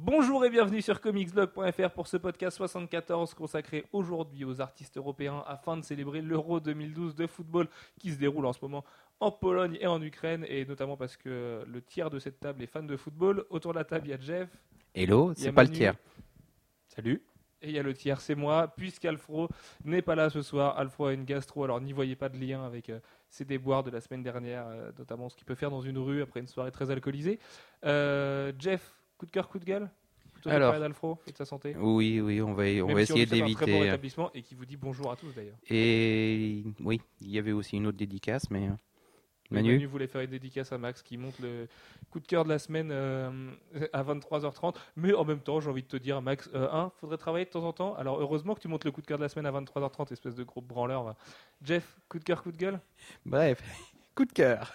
Bonjour et bienvenue sur comicsblog.fr pour ce podcast 74 consacré aujourd'hui aux artistes européens afin de célébrer l'Euro 2012 de football qui se déroule en ce moment en Pologne et en Ukraine et notamment parce que le tiers de cette table est fan de football. Autour de la table, il y a Jeff. Hello, c'est pas le tiers. Salut. Et il y a le tiers, c'est moi, puisqu'Alfro n'est pas là ce soir. Alfro a une gastro, alors n'y voyez pas de lien avec euh, ses déboires de la semaine dernière, euh, notamment ce qu'il peut faire dans une rue après une soirée très alcoolisée. Euh, Jeff, coup de cœur, coup de gueule? Plutôt Alors. d'Alfro et de sa santé? Oui, oui, on va, on Même va si essayer souhaite un très bon d'éviter. rétablissement et qui vous dit bonjour à tous d'ailleurs. Et oui, il y avait aussi une autre dédicace, mais Oui, Manu, voulait faire une dédicace à Max qui monte le coup de cœur de la semaine euh, à 23h30. Mais en même temps, j'ai envie de te dire, Max, euh, un, faudrait travailler de temps en temps. Alors heureusement que tu montes le coup de cœur de la semaine à 23h30, espèce de gros branleur. va. Jeff, coup de cœur, coup de gueule? Bref, coup de cœur.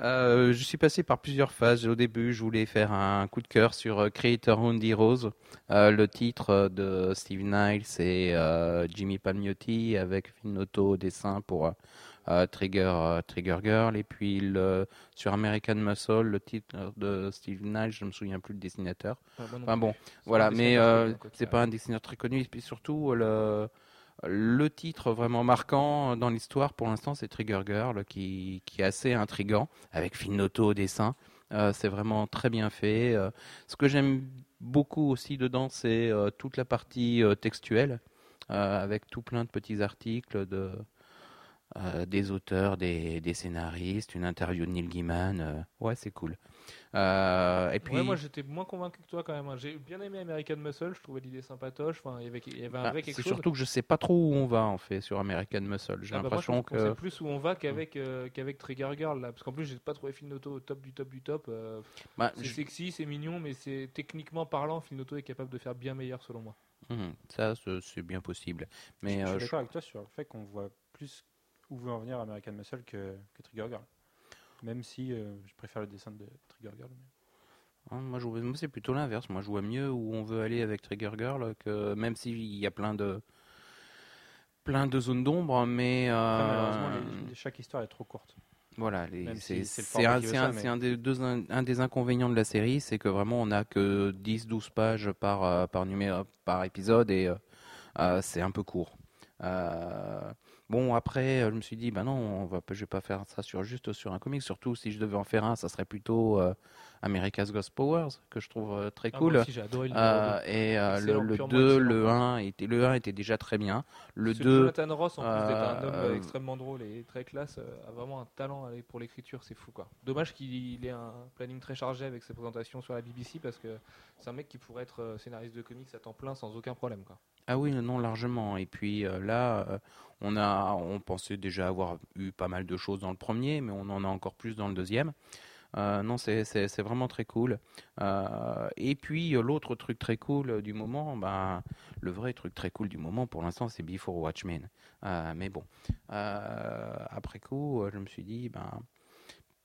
Euh, je suis passé par plusieurs phases. Au début, je voulais faire un coup de cœur sur euh, Creator Owned Heroes, euh, le titre de Steve Niles et euh, Jimmy Palmiotti avec Finotto au dessin pour Trigger, euh, Trigger Girl. Et puis le, sur American Muscle, le titre de Steve Niles, je me souviens plus le dessinateur. Enfin bon, voilà, mais euh, c'est pas un dessinateur très connu. Et puis surtout, le, le titre vraiment marquant dans l'histoire pour l'instant, c'est Trigger Girl, qui, qui est assez intrigant, avec Finotto au dessin. Euh, c'est vraiment très bien fait. Euh, ce que j'aime beaucoup aussi dedans, c'est euh, toute la partie euh, textuelle, euh, avec tout plein de petits articles de, euh, des auteurs, des, des scénaristes, une interview de Neil Gaiman. euh, ouais, c'est cool. Euh, et puis, Ouais, moi j'étais moins convaincu que toi quand même. hein. J'ai bien aimé American Muscle, je trouvais l'idée sympatoche. Enfin, il y avait, il y avait un ah, vrai quelque c'est chose. surtout que je sais pas trop où on va en fait sur American Muscle. J'ai Ah bah moi, je l'impression trouve qu'on que sait plus où on va qu'avec euh, qu'avec Trigger Girl là. Parce qu'en plus, j'ai pas trouvé Finotto au top du top du top. euh, Bah, c'est je- sexy, c'est mignon, mais c'est techniquement parlant, Finotto est capable de faire bien meilleur selon moi. Mhm, ça, c'est c'est bien possible. je, Mais je euh, suis je- d'accord avec toi sur le fait qu'on voit plus où veut en venir American Muscle que, que Trigger Girl? Même si euh, je préfère le dessin de Trigger Girl. mais- hein, moi, je vois- moi, c'est plutôt l'inverse. Moi, je vois mieux où on veut aller avec Trigger Girl que même s'il y a plein de plein de zones d'ombre, mais Après, euh, malheureusement, les- les- chaque histoire est trop courte. Voilà, c'est si un, mais- des, deux, un des inconvénients de la série, c'est que vraiment on n'a que 10-12 pages par, euh, par, numéro, par épisode et euh, c'est un peu court. Euh, bon, après, euh, je me suis dit, bah non, on va, je vais pas faire ça sur, juste sur un comic, surtout si je devais en faire un, ça serait plutôt euh, America's Ghost Powers, que je trouve euh, très Ah, cool. moi aussi, j'ai adoré le Euh, et euh, le, le purement 2, excellent. le 1 était, le 1 était déjà très bien. Le Ce 2, Jonathan Ross, en plus d'être un homme euh, extrêmement drôle et très classe, a vraiment un talent pour l'écriture, c'est fou quoi. Dommage qu'il ait un planning très chargé avec ses présentations sur la BBC parce que c'est un mec qui pourrait être scénariste de comics à temps plein sans aucun problème quoi. Ah oui, non, largement. Et puis euh, là, euh, on a, on pensait déjà avoir eu pas mal de choses dans le premier, mais on en a encore plus dans le deuxième. Euh, non, c'est vraiment très cool. Euh, et puis euh, l'autre truc très cool du moment, ben, le vrai truc très cool du moment pour l'instant, c'est Before Watchmen. Mais bon, après coup, je me suis dit, ben,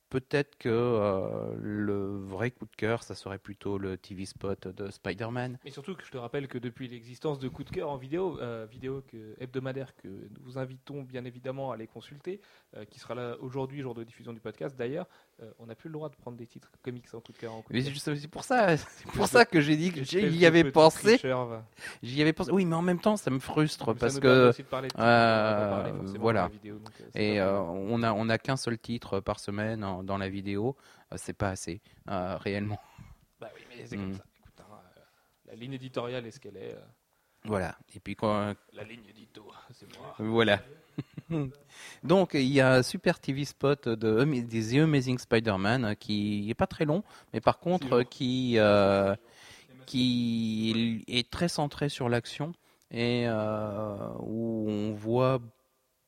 peut-être que le vrai coup de cœur, ça serait plutôt le TV spot de Spider-Man. Et surtout je te rappelle que depuis l'existence de Coup de cœur en vidéo, vidéo hebdomadaire que nous vous invitons bien évidemment à aller consulter, qui sera là aujourd'hui, jour de diffusion du podcast d'ailleurs, euh, on n'a plus le droit de prendre des titres comics en coup de cœur en coup de Mais c'est pour ça, pour ça que j'ai dit que j'y avais pensé. J'y avais pensé. Oui, mais en même temps, ça me frustre parce que parler parler euh, voilà. vidéo, donc, euh, et euh, on a on a qu'un seul titre par semaine en- dans la vidéo. C'est pas assez réellement. Bah oui, mais c'est Mm. comme ça. Écoute, hein, la ligne éditoriale est ce qu'elle est. Voilà. Et puis quand la ligne édito, c'est moi. voilà. Donc il y a un super TV spot de des The Amazing Spider-Man euh, qui est pas très long, mais par contre qui euh, qui est très centré sur l'action et euh, où on voit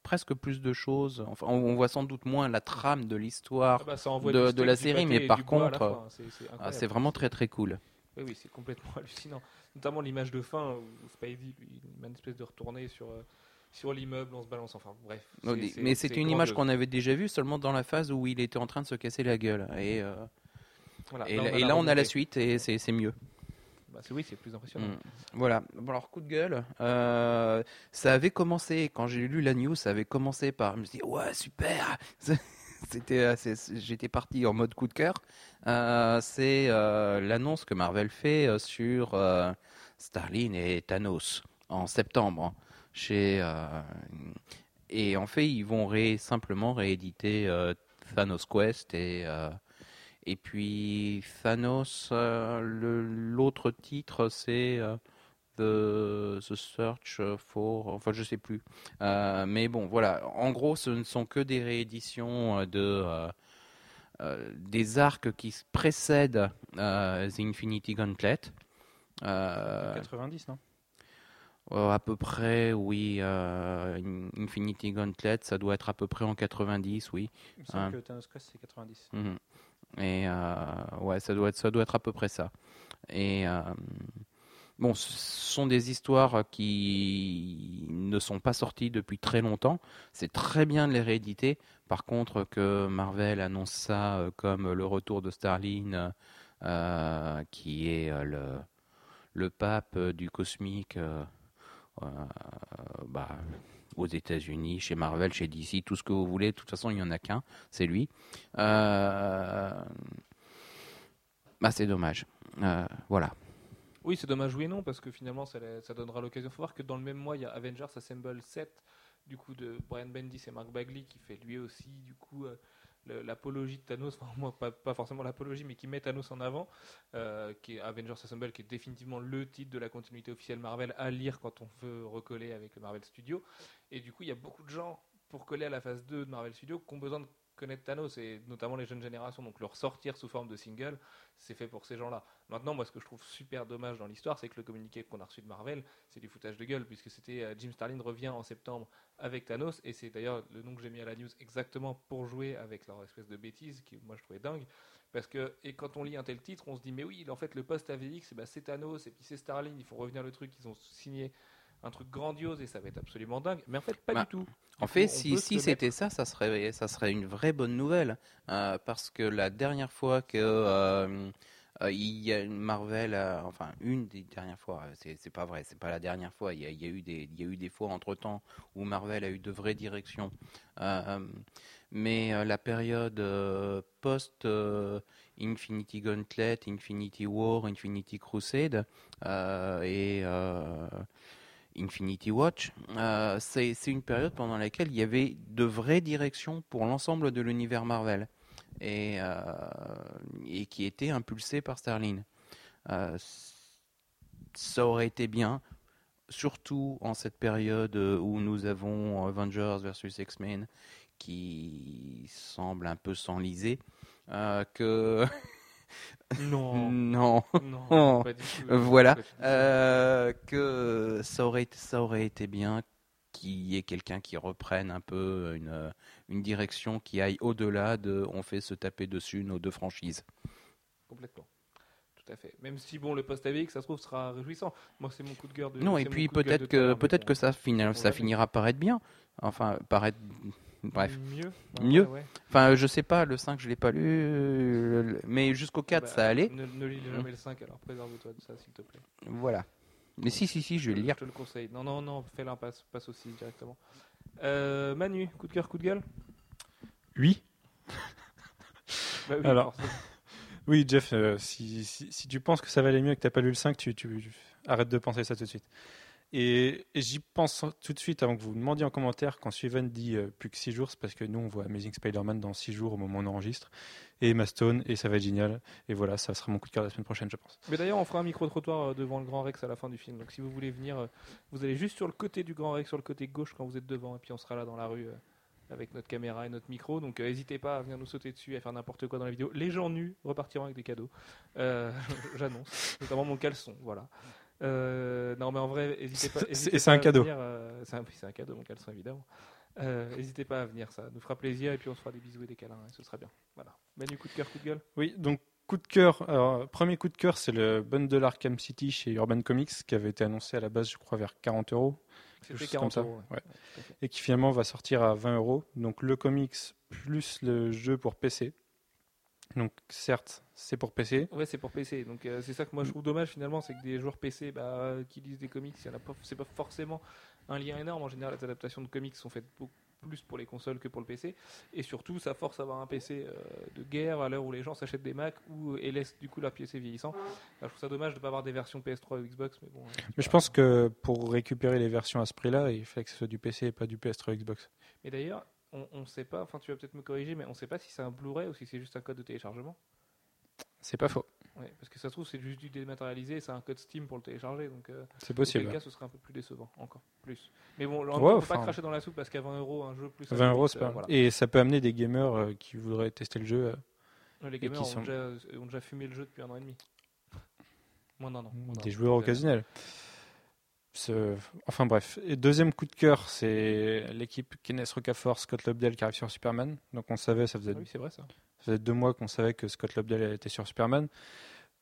presque plus de choses. Enfin, on voit sans doute moins la trame de l'histoire. Ah bah, de- la série, mais par contre, c'est- Ah, vraiment très très cool. Oui, oui, c'est complètement hallucinant. Notamment l'image de fin où Spidey, lui, il met une espèce de retourner sur, euh, sur l'immeuble, on se balance. Enfin, bref. Non, mais c'était c'est une image qu'on avait déjà vue seulement dans la phase où il était en train de se casser la gueule. Et, euh, Voilà, et, là, on a et la là, on a la remontée. suite et c'est mieux. Bah, c'est oui, c'est plus impressionnant. Mm. Voilà. Bon, alors, coup de gueule. euh, ça avait commencé, quand j'ai lu la news, ça avait commencé par. Je me suis dit, ouais, super C'était, euh, J'étais parti en mode coup de cœur. Euh, c'est euh, l'annonce que Marvel fait sur Starlin et Thanos en septembre. Chez, euh, et en fait, ils vont simplement rééditer euh, Thanos Quest et. euh, et puis Thanos, l'autre titre c'est The, The Search for, enfin je sais plus. Mais bon, voilà. En gros, ce ne sont que des rééditions de des arcs qui précèdent The Infinity Gauntlet. Euh, 90, non? Euh, à peu près, oui. euh, In- Infinity Gauntlet, ça doit être à peu près en 90, oui. Il me semble Ah. que Thanos Quest, c'est 90. Mhm. Et euh, ouais, ça doit être, ça doit être à peu près ça. Et bon, ce sont des histoires qui ne sont pas sorties depuis très longtemps. C'est très bien de les rééditer. Par contre, que Marvel annonce ça comme le retour de Starlin, qui est le, le pape du cosmique. Euh, bah, aux États-Unis, chez Marvel, chez DC, tout ce que vous voulez. De toute façon, il n'y en a qu'un, c'est lui. Euh, Bah, c'est dommage. Euh, voilà. Oui, c'est dommage, oui et non, parce que finalement, ça, donnera l'occasion. Il faut voir que dans le même mois, il y a Avengers Assemble 7, du coup, de Brian Bendis et Mark Bagley, qui fait lui aussi, du coup, l'apologie de Thanos, enfin, moi, pas, forcément l'apologie, mais qui met Thanos en avant, euh, qui est Avengers Assemble, qui est définitivement le titre de la continuité officielle Marvel à lire quand on veut recoller avec Marvel Studio. Et du coup, il y a beaucoup de gens, pour coller à la phase 2 de Marvel Studio, qui ont besoin de connaître Thanos, et notamment les jeunes générations, donc leur sortir sous forme de single, c'est fait pour ces gens-là. Maintenant, moi, ce que je trouve super dommage dans l'histoire, c'est que le communiqué qu'on a reçu de Marvel, c'est du foutage de gueule, puisque c'était euh, Jim Starlin revient en septembre avec Thanos, et c'est d'ailleurs le nom que j'ai mis à la news exactement pour jouer avec leur espèce de bêtise, qui moi je trouvais dingue. Parce que, et quand on lit un tel titre, on se dit, mais oui, en fait, le post AVX, eh ben, c'est Thanos, et puis c'est Starlin, ils font revenir le truc, ils ont signé un truc grandiose, et ça va être absolument dingue. Mais en fait, pas Bah, du tout. En fait, si, si c'était ça, ça serait, ça serait une vraie bonne nouvelle. Euh, parce que la dernière fois que euh, euh, il y a Marvel, enfin une des dernières fois, c'est c'est pas vrai, c'est pas la dernière fois. Il y a, il y a eu des, il y a eu des fois entre temps où Marvel a eu de vraies directions. Mais la période post Infinity Gauntlet, Infinity War, Infinity Crusade et Infinity Watch, euh, c'est une période pendant laquelle il y avait de vraies directions pour l'ensemble de l'univers Marvel et, euh, qui était impulsé par Starlin. Euh, ça aurait été bien, surtout en cette période où nous avons Avengers versus X-Men qui semble un peu s'enliser, euh, que Non, non. non, pas du tout. Voilà, euh, que ça aurait, été- ça aurait été bien qu'il y ait quelqu'un qui reprenne un peu une, une direction qui aille au-delà de on fait se taper dessus nos deux franchises. Complètement. Tout à fait. Même si bon, le post AVX, ça se trouve, sera réjouissant. Moi, c'est mon coup de cœur de. Non, et puis peut-être que, peut-être que ça, on ça finira par être bien. Enfin, par être. Bref. Mieux. Mieux. Ouais, ouais. Enfin, je sais pas, le 5, je l'ai pas lu, le- mais jusqu'au 4, Bah, ça allait. Ne, ne lis jamais le 5, alors préserve-toi de ça, s'il te plaît. Voilà. Mais si, si, si, je vais le lire. Je te le conseille. Non, non, non, fais l'impasse, passe aussi directement. Euh, Manu, coup de cœur, coup de gueule? Oui. Bah oui, Alors. forcément. Oui, Jeff, euh, si, si, si tu penses que ça va aller mieux et que tu n'as pas lu le 5, tu, tu- arrête de penser ça tout de suite. Et, j'y pense tout de suite avant que vous me demandiez en commentaire quand Steven dit euh, plus que 6 jours, c'est parce que nous on voit Amazing Spider-Man dans 6 jours au moment où on enregistre, et Emma Stone, et ça va être génial. Et voilà, ça sera mon coup de cœur la semaine prochaine, je pense. Mais d'ailleurs, on fera un micro-trottoir euh, devant le Grand Rex à la fin du film. Donc si vous voulez venir, euh, vous allez juste sur le côté du Grand Rex, sur le côté gauche quand vous êtes devant, et puis on sera là dans la rue avec notre caméra et notre micro. Donc n'hésitez pas à venir nous sauter dessus, à faire n'importe quoi dans la vidéo. Les gens nus repartiront avec des cadeaux. J'annonce, notamment mon caleçon. Voilà. Euh, non, mais en vrai, n'hésitez pas. C'est- hésitez c'est un à cadeau. venir, euh, c'est un, oui, c'est un cadeau, mon caleçon, évidemment. Euh, N'hésitez pas à venir, ça nous fera plaisir et puis on se fera des bisous et des câlins, et ce sera bien. Voilà. Manu, coup de cœur, coup de gueule? Oui, donc coup de cœur. Alors, premier coup de cœur, c'est le bundle Arkham City chez Urban Comics qui avait été annoncé à la base, je crois, vers 40 euros. C'était chose comme 40 ça. euros. ouais. Et qui finalement va sortir à 20 euros. Donc le comics plus le jeu pour PC. Donc certes, c'est pour PC. Ouais, c'est pour PC. Donc euh, c'est ça que moi je trouve dommage finalement, c'est que des joueurs PC bah, euh, qui lisent des comics, il y en a pas, c'est pas forcément un lien énorme. En général, les adaptations de comics sont faites beaucoup plus pour les consoles que pour le PC. Et surtout, ça force à avoir un PC euh, de guerre à l'heure où les gens s'achètent des Mac ou et laissent du coup leur PC vieillissant. Bah, je trouve ça dommage de ne pas avoir des versions PS3 ou Xbox, mais bon. Mais je pense que pour récupérer les versions à ce prix-là, il fallait que ce soit du PC et pas du PS3 Xbox. Mais d'ailleurs, on, on sait pas. Enfin, tu vas peut-être me corriger, mais on sait pas si c'est un Blu-ray ou si c'est juste un code de téléchargement. C'est pas faux. Ouais, parce que ça se trouve, c'est juste du dématérialisé, c'est un code Steam pour le télécharger. Donc, euh, C'est Dans possible. quel cas, ce serait un peu plus décevant, encore plus. Mais bon, on Ouais, ne peut pas cracher dans la soupe parce qu'à 20 euros, un jeu plus. un 20 comics, euros, c'est euh, pas. voilà. Et ça peut amener des gamers euh, qui voudraient tester le jeu. Les gamers qui ont, sont- déjà, ont déjà fumé le jeu depuis un an et demi. Moins d'un an. moins des joueurs occasionnels. Ce- Enfin bref. Et deuxième coup de cœur, c'est l'équipe Kenneth Rocafort, Scott Lobdell qui arrive sur Superman. Donc on savait, ça faisait, Ah oui, c'est vrai ça. ça faisait deux mois qu'on savait que Scott Lobdell était sur Superman.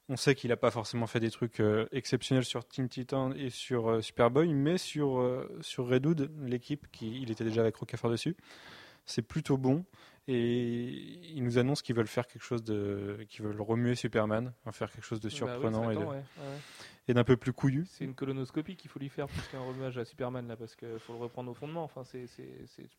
On sait qu'il n'a pas forcément fait des trucs euh, exceptionnels sur Teen Titan et sur euh, Superboy, mais sur, euh, sur Red Hood, l'équipe, qui, il était déjà avec Rocafort dessus, c'est plutôt bon. Et ils nous annoncent qu'ils veulent faire quelque chose de. qu'ils veulent remuer Superman, en faire quelque chose de Bah surprenant et de- attend, ouais, ouais, ouais. et d'un peu plus couillu. C'est une colonoscopie qu'il faut lui faire plus qu'un remuage à Superman là parce qu'il faut le reprendre au fondement. Enfin, c'est,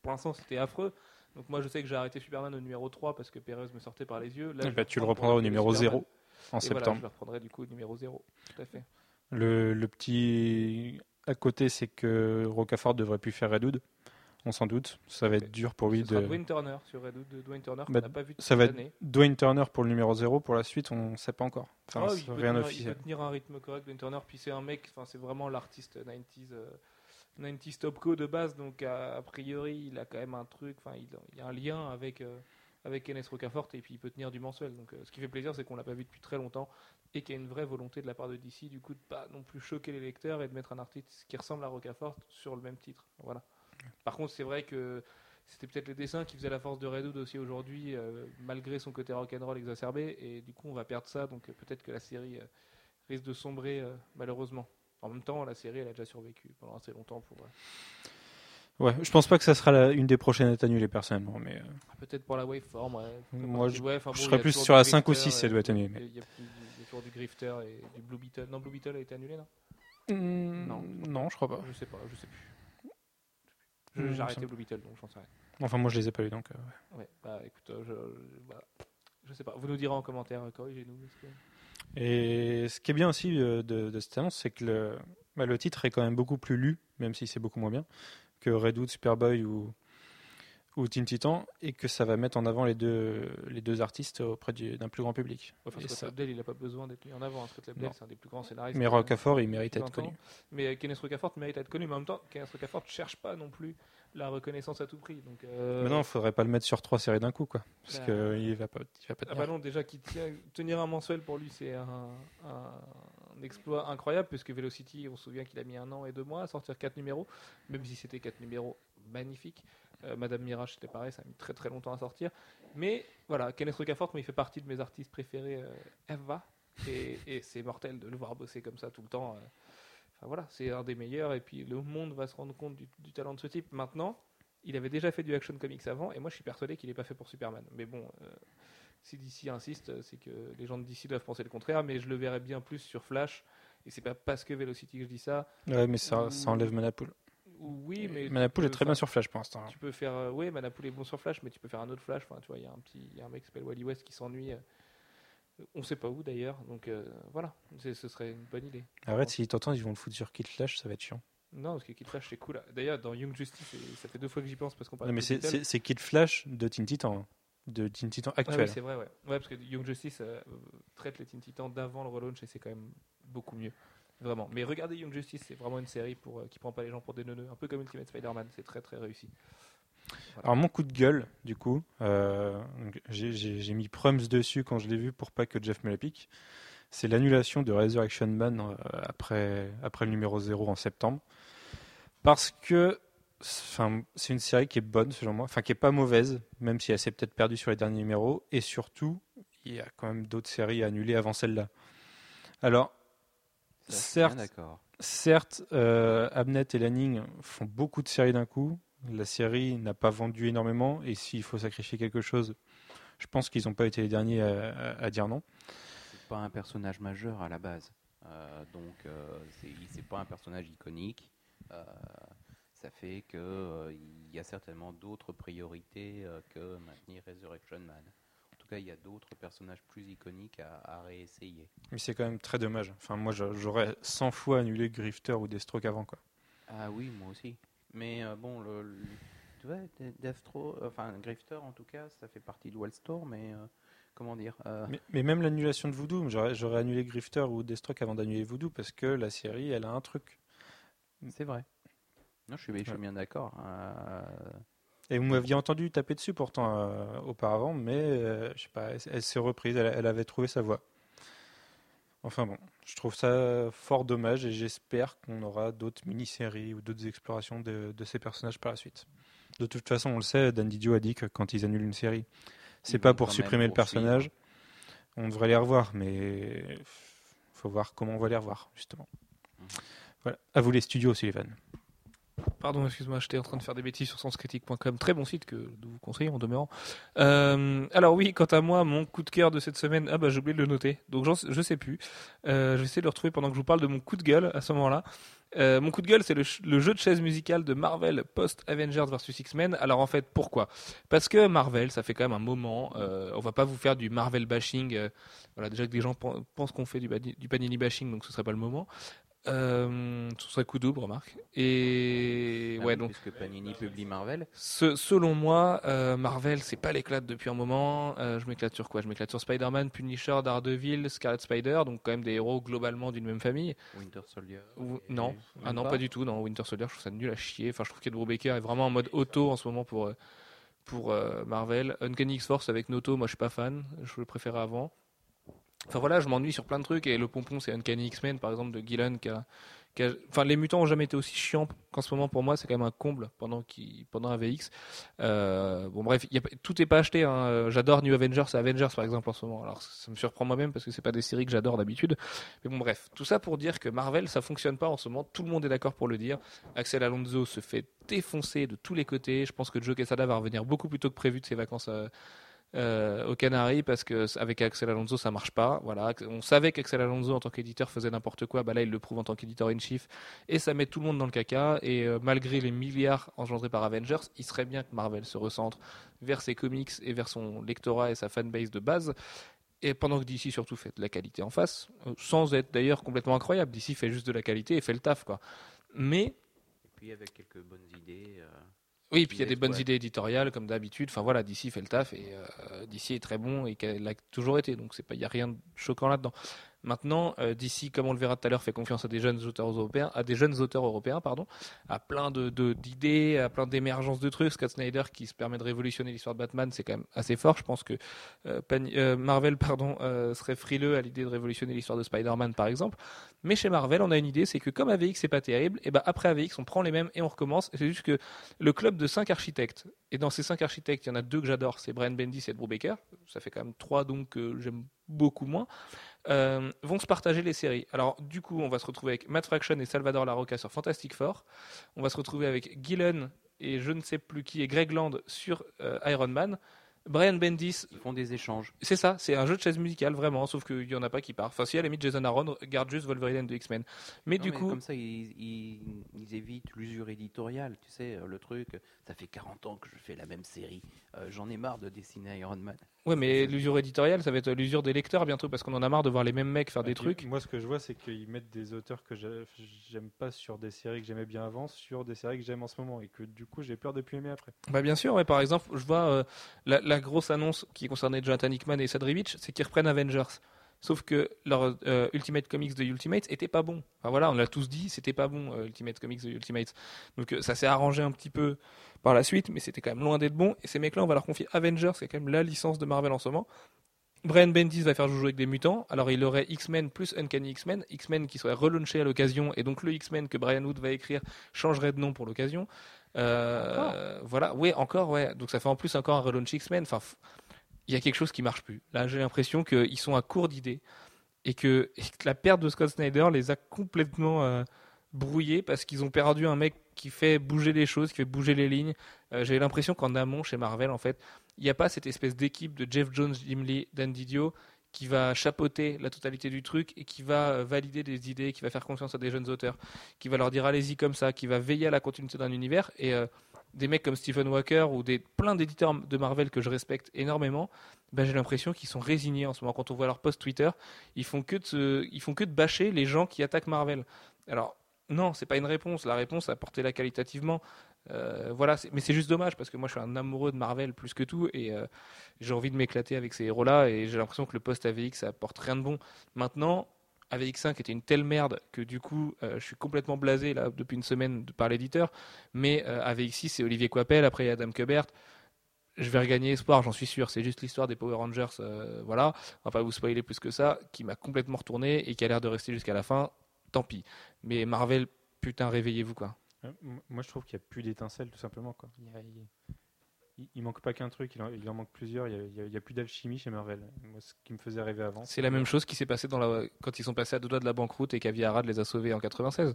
Pour l'instant, c'était affreux. Donc moi, je sais que j'ai arrêté Superman au numéro 3 parce que Perez me sortait par les yeux. Là, vais tu le reprendras au numéro Superman. 0 en Et septembre. Voilà, je le reprendrai du coup au numéro 0. Tout à fait. Le, le petit à côté, c'est que Rocafort devrait plus faire Red Hood. On s'en doute. Ça va être dur pour lui Ce de. Dwayne Turner sur Red de Dwayne Turner qu'on Bah, n'a pas vu Ça va être. Dwayne Turner pour le numéro 0. Pour la suite, on ne sait pas encore. Enfin, c'est il, peut rien tenir, il officiel. peut tenir un rythme correct, Dwayne Turner. Puis c'est un mec, enfin c'est vraiment l'artiste 90s, euh, 90s Topco de base. Donc a, a priori, il a quand même un truc. Enfin, il, il y a un lien avec euh, avec Kenneth Rocafort et puis il peut tenir du mensuel. Donc euh, ce qui fait plaisir, c'est qu'on l'a pas vu depuis très longtemps et qu'il y a une vraie volonté de la part de DC du coup de pas non plus choquer les lecteurs et de mettre un artiste qui ressemble à Rocafort sur le même titre. Voilà. Par contre, c'est vrai que c'était peut-être les dessins qui faisaient la force de Red Hood aussi aujourd'hui, euh, malgré son côté rock'n'roll exacerbé. Et du coup, on va perdre ça. Donc euh, peut-être que la série euh, risque de sombrer, euh, malheureusement. En même temps, la série, elle a déjà survécu pendant assez longtemps. Pour, Ouais, je pense pas que ça sera la- une des prochaines à être annulée personnellement, mais euh, peut-être pour la waveform. Ouais, Moi, je- Ouais, enfin, bon, je il y serais plus sur la 5 ou Grifter 6, ça doit être annulé. Il y, a, il y a toujours du Grifter et du Blue Beetle. Non, Blue Beetle a été annulé, non? Non, non, je crois pas. Je sais pas, je sais plus. J'ai arrêté ça- Blue Beetle, donc j'en sais rien. Enfin, moi, je les ai pas lus, donc. euh, ouais. Ouais, bah écoute, euh, je, je- bah, je sais pas. Vous nous direz en commentaire, euh, corrigez-nous. que- Et ce qui est bien aussi de, de cette annonce, c'est que le, bah, le titre est quand même beaucoup plus lu, même si c'est beaucoup moins bien, que Red Hood, Superboy ou, ou Teen Titan, et que ça va mettre en avant les deux, les deux artistes auprès du- d'un plus grand public. Enfin, Scott ça- Lobdell, il n'a pas besoin d'être mis en avant. hein. Scott Non. c'est un des plus grands scénaristes. Mais Rocafort, il mérite d'être 20 ans. connu. Mais euh, Kenneth Rocafort mérite d'être connu, mais en même temps, Kenneth Rocafort ne cherche pas non plus la reconnaissance à tout prix. Donc, euh, Mais non, il faudrait pas le mettre sur trois séries d'un coup, quoi. Parce Bah. qu'il va pas, il va pas Ah tenir. bah non, déjà tient- tenir un mensuel pour lui, c'est un, un- un exploit incroyable, puisque Velocity, on se souvient qu'il a mis un an et deux mois à sortir quatre numéros, même si c'était quatre numéros magnifiques. Euh, Madame Mirage, c'était pareil, ça a mis très très longtemps à sortir. Mais voilà, Kenneth Rocafort, moi, il fait partie de mes artistes préférés, euh, Eva, et, c'est mortel de le voir bosser comme ça tout le temps. euh. Enfin voilà, c'est un des meilleurs, et puis le monde va se rendre compte du, talent de ce type. Maintenant, il avait déjà fait du action comics avant, et moi je suis persuadé qu'il n'est pas fait pour Superman. Mais bon, si DC insiste, c'est que les gens de DC doivent penser le contraire, mais je le verrais bien plus sur Flash. Et c'est pas parce que Velocity que je dis ça. Ouais, mais ça, ça enlève Manapool. Ou Oui, mais Manapool est très bien sur Flash pour l'instant. Tu peux faire, euh, oui, Manapool est bon sur Flash, mais tu peux faire un autre Flash. Enfin, tu vois, il y a un petit, y a un mec qui s'appelle Wally West qui s'ennuie. euh, on sait pas où d'ailleurs, donc euh, voilà, ce serait une bonne idée. Arrête, s'ils t'entendent, ils vont le foutre sur Kid Flash, ça va être chiant. Non, parce que Kid Flash c'est cool. D'ailleurs, dans Young Justice, ça fait deux fois que j'y pense parce qu'on parle Non, mais c'est- Kid Flash de Teen Titan. hein. De Teen Titan Ah oui, actuel. c'est vrai, ouais. Ouais, parce que Young Justice euh, traite les Teen Titans d'avant le relaunch et c'est quand même beaucoup mieux. Vraiment. Mais regardez Young Justice, c'est vraiment une série pour, euh, qui prend pas les gens pour des neuneux. Un peu comme Ultimate Spider-Man, c'est très très réussi. Alors mon coup de gueule, du coup, euh, j'ai- mis Prums dessus quand je l'ai vu pour pas que Jeff me la pique. C'est l'annulation de Resurrection Man euh, après, après le numéro 0 en septembre. Parce que c'est une série qui est bonne selon moi, enfin qui est pas mauvaise, même si elle s'est peut-être perdue sur les derniers numéros. Et surtout, il y a quand même d'autres séries à annuler avant celle-là. Alors, certes, bien D'accord. Certes, euh, Abnet et Lanning font beaucoup de séries d'un coup. La série n'a pas vendu énormément et s'il faut sacrifier quelque chose, Je pense qu'ils n'ont pas été les derniers à, à- à dire non. C'est pas un personnage majeur à la base. Euh, donc, euh, c'est pas un personnage iconique. Ça fait que il y a certainement d'autres priorités que maintenir Resurrection Man. Cas, il y a d'autres personnages plus iconiques à, à réessayer. Mais c'est quand même très dommage. Enfin, moi, j'aurais 100 fois annulé Grifter ou Deathstroke avant. Quoi. Ah oui, moi aussi. Mais euh, bon, le, le- tu vois, De- Deathstroke, enfin Grifter en tout cas, ça fait partie de Wellstore, mais euh, comment dire euh, Mais, mais même l'annulation de Voodoo, j'aurais annulé Grifter ou Deathstroke avant d'annuler Voodoo parce que la série, elle a un truc. C'est vrai. Non, je suis, je suis Ouais. bien d'accord. Et vous m'aviez entendu taper dessus pourtant euh, auparavant, mais euh, je sais pas, elle, elle s'est reprise, elle, elle avait trouvé sa voie. Enfin bon, je trouve ça fort dommage et j'espère qu'on aura d'autres mini-séries ou d'autres explorations de, de ces personnages par la suite. De toute façon, on le sait, Dan Didio a dit que quand ils annulent une série, c'est pas pour supprimer le personnage. On devrait les revoir, mais faut voir comment on va les revoir, justement. Mhm. Voilà. À vous les studios, Sullivan. Pardon, excuse-moi, j'étais en train de faire des bêtises sur senscritique.com. Très bon site que de vous conseiller en demeurant. Euh, alors oui, quant à moi, mon coup de cœur de cette semaine, ah bah j'ai oublié de le noter, donc je sais plus. Euh, je vais essayer de le retrouver pendant que je vous parle de mon coup de gueule à ce moment-là. Euh, mon coup de gueule, c'est le, jeu de chaise musicale de Marvel post-Avengers vs X-Men. Alors en fait, pourquoi? Parce que Marvel, ça fait quand même un moment. Euh, on va pas vous faire du Marvel bashing. voilà, déjà que des gens pen- pensent qu'on fait du, du Panini bashing, donc ce serait pas le moment. Euh, ce serait coup double, remarque. Et ah ouais, oui, donc puisque Panini publie Marvel. ce- selon moi, euh, Marvel, c'est pas l'éclate depuis un moment. Euh, je m'éclate sur quoi? Je m'éclate sur Spider-Man, Punisher, Daredevil, Scarlet Spider, donc quand même des héros globalement d'une même famille. Winter Soldier. Ou- non, ah non, pas. du tout. Non, Winter Soldier, je trouve ça nul à chier. Enfin, je trouve qu'Ed Brubaker est vraiment en mode auto en ce moment pour euh, pour Marvel. Uncanny X-Force avec Noto, moi je suis pas fan. Je le préférais avant. Enfin voilà, je m'ennuie sur plein de trucs et le pompon c'est Uncanny X-Men par exemple de Gillen Enfin les mutants ont jamais été aussi chiants qu'en ce moment pour moi c'est quand même un comble pendant qui pendant. Euh, bon bref, tout est pas acheté. hein. J'adore New Avengers et Avengers par exemple en ce moment. Alors ça me surprend moi-même parce que c'est pas des séries que j'adore d'habitude. Mais bon bref, tout ça pour dire que Marvel ça fonctionne pas en ce moment. Tout le monde est d'accord pour le dire. Axel Alonso se fait défoncer de tous les côtés. Je pense que Joe Quesada va revenir beaucoup plus tôt que prévu de ses vacances euh, euh, aux Canaries parce que avec Axel Alonso ça marche pas. Voilà, on savait qu'Axel Alonso en tant qu'éditeur faisait n'importe quoi. Bah là il le prouve en tant qu'éditeur in chief et ça met tout le monde dans le caca. Et euh, malgré les milliards engendrés par Avengers, il serait bien que Marvel se recentre vers ses comics et vers son lectorat et sa fanbase de base. Et pendant que DC surtout fait de la qualité en face, euh, sans être d'ailleurs complètement incroyable. DC fait juste de la qualité et fait le taf. Mais Et puis avec quelques bonnes idées. euh, oui, puis il y a des bonnes Ouais. idées éditoriales comme d'habitude. Enfin voilà, DC fait le taf et euh, DC est très bon et qu'elle l'a toujours été. Donc c'est pas, il y a rien de choquant là-dedans. Maintenant, euh, DC, comme on le verra tout à l'heure, fait confiance à des jeunes auteurs européens, à des jeunes auteurs européens, pardon, à plein de d'idées, à plein d'émergences de trucs. Scott Snyder qui se permet de révolutionner l'histoire de Batman, c'est quand même assez fort. Je pense que euh, euh, Marvel, pardon, serait frileux à l'idée de révolutionner l'histoire de Spider-Man, par exemple. Mais chez Marvel, on a une idée, c'est que comme AVX c'est pas terrible, et ben après AVX on prend les mêmes et on recommence. C'est juste que le club de cinq architectes, et dans ces cinq architectes, il y en a deux que j'adore, c'est Brian Bendis et Ed Brubaker. Ça fait quand même trois donc que j'aime beaucoup moins. Euh, vont se partager les séries. Alors du coup, on va se retrouver avec Matt Fraction et Salvador Larroca sur Fantastic Four. On va se retrouver avec Gillen et je ne sais plus qui et Greg Land sur euh, Iron Man. Brian Bendis, Ils font des échanges. c'est ça, c'est un jeu de chaise musicale vraiment, sauf qu'il y en a pas qui part. Enfin, si à la limite Jason Aaron garde juste Wolverine de X-Men. Mais Non, du mais coup, comme ça, ils, ils- ils évitent l'usure éditoriale. Tu sais, euh, le truc, ça fait 40 ans que je fais la même série. Euh, J'en ai marre de dessiner Iron Man. ouais, mais l'usure éditoriale, ça va être l'usure des lecteurs bientôt parce qu'on en a marre de voir les mêmes mecs faire des Et puis, trucs. Moi, ce que je vois, c'est qu'ils mettent des auteurs que j'ai- j'aime pas sur des séries que j'aimais bien avant, sur des séries que j'aime en ce moment, et que du coup, j'ai peur de plus aimer après. Bah bien sûr, ouais, par exemple, je vois euh, la, la grosse annonce qui concernait Jonathan Hickman et Sadrivich, c'est qu'ils reprennent Avengers. Sauf que leur euh, Ultimate Comics de Ultimates était pas bon. Enfin voilà, on l'a tous dit, c'était pas bon euh, Ultimate Comics de Ultimates. Donc euh, ça s'est arrangé un petit peu par la suite, mais c'était quand même loin d'être bon. Et ces mecs-là, on va leur confier Avengers, qui est quand même la licence de Marvel en ce moment. Brian Bendis va faire jouer avec des mutants. Alors il aurait X-Men plus Uncanny X-Men, X-Men qui serait relaunché à l'occasion, et donc le X-Men que Brian Wood va écrire changerait de nom pour l'occasion. Euh, voilà, oui, encore, ouais. Donc ça fait en plus encore un relaunch X-Men. Enfin, il y a quelque chose qui marche plus. Là, j'ai l'impression qu'ils sont à court d'idées et que, et que la perte de Scott Snyder les a complètement euh, brouillé parce qu'ils ont perdu un mec qui fait bouger les choses, qui fait bouger les lignes. Euh, J'ai l'impression qu'en amont, chez Marvel, en fait, il n'y a pas cette espèce d'équipe de Jeff Jones, Jim Lee, Dan Didio qui va chapeauter la totalité du truc et qui va euh, valider des idées, qui va faire confiance à des jeunes auteurs, qui va leur dire allez-y comme ça, qui va veiller à la continuité d'un univers. Et euh, des mecs comme Stephen Walker ou des, plein d'éditeurs de Marvel que je respecte énormément, ben, j'ai l'impression qu'ils sont résignés en ce moment. Quand on voit leur post Twitter, ils font que de, ils font que de bâcher les gens qui attaquent Marvel. Alors, non, c'est pas une réponse. La réponse, apportez-la qualitativement. Euh, voilà, mais c'est juste dommage parce que moi je suis un amoureux de Marvel plus que tout et euh, j'ai envie de m'éclater avec ces héros-là et j'ai l'impression que le post AVX ça apporte rien de bon. Maintenant, AVX5 était une telle merde que du coup euh, je suis complètement blasé là depuis une semaine par l'éditeur, mais euh, AVX6 c'est Olivier Coipel, après il y a Adam Kubert. Je vais regagner espoir, j'en suis sûr. C'est juste l'histoire des Power Rangers, voilà. On vous spoiler plus que ça, qui m'a complètement retourné et qui a l'air de rester jusqu'à la fin. Tant pis. Mais Marvel, putain, réveillez-vous quoi. Euh, Moi, je trouve qu'il n'y a plus d'étincelles, tout simplement. Quoi. Il, il- manque pas qu'un truc, il en, il en manque plusieurs. Il y a- plus d'alchimie chez Marvel. Moi, ce qui me faisait rêver avant. C'est la même chose qui s'est passé dans la... quand ils sont passés à deux doigts de la banqueroute et qu'Avi Arad les a sauvés en 96.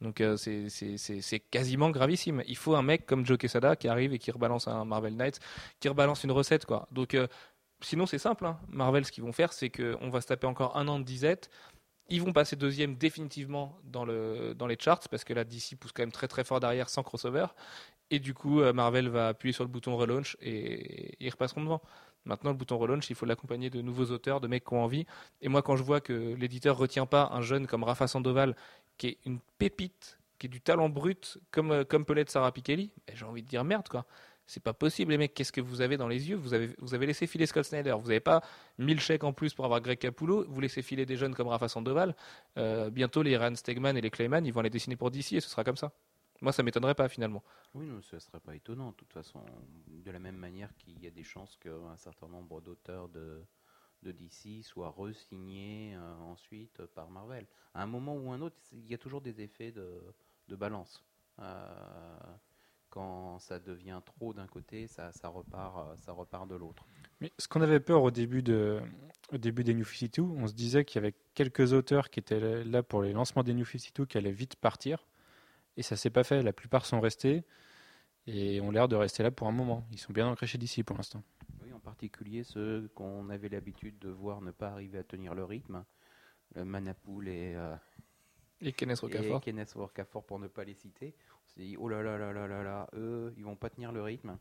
Donc euh, c'est quasiment gravissime. Il faut un mec comme Joe Quesada qui arrive et qui rebalance un Marvel Knights, qui rebalance une recette. quoi. Donc euh, sinon c'est simple. hein. Marvel, ce qu'ils vont faire, c'est qu'on va se taper encore un an de disette. Ils vont passer deuxième définitivement dans, le, dans les charts parce que là DC pousse quand même très très fort derrière sans crossover. Et du coup, euh, Marvel va appuyer sur le bouton relaunch et, ils repasseront devant. Maintenant, le bouton relaunch, il faut l'accompagner de nouveaux auteurs, de mecs qui ont envie. Et moi, quand je vois que l'éditeur retient pas un jeune comme Rafa Sandoval, qui est une pépite, qui est du talent brut, comme, euh, comme peut l'être Sarah Pikeli, ben, j'ai envie de dire merde, quoi. C'est pas possible, les mecs. Qu'est-ce que vous avez dans les yeux? Vous avez, vous avez laissé filer Scott Snyder. Vous n'avez pas 1000 chèques en plus pour avoir Greg Capullo. Vous laissez filer des jeunes comme Rafa Sandoval. Euh, bientôt, les Ryan Stegman et les Clayman, ils vont les dessiner pour DC et ce sera comme ça. Moi, ça m'étonnerait pas finalement. Oui, non, ce ne serait pas étonnant. De toute façon, de la même manière qu'il y a des chances qu'un certain nombre d'auteurs de, DC soient re-signés euh, ensuite par Marvel. À un moment ou un autre, il y a toujours des effets de, de balance. Euh, quand ça devient trop d'un côté, ça, ça, repart, euh, ça repart de l'autre. Mais ce qu'on avait peur au début, de, au début des New 52, on se disait qu'il y avait quelques auteurs qui étaient là pour les lancements des New 52 qui allaient vite partir. Et ça s'est pas fait. La plupart sont restés et ont l'air de rester là pour un moment. Ils sont bien ancrés chez DC pour l'instant. Oui, en particulier ceux qu'on avait l'habitude de voir ne pas arriver à tenir le rythme. Le Manapool et, euh, Et Kenneth et Rocafort. Kenneth Rocafort pour ne pas les citer. S'est dit, oh là là là là là là, eux, ils vont pas tenir le rythme.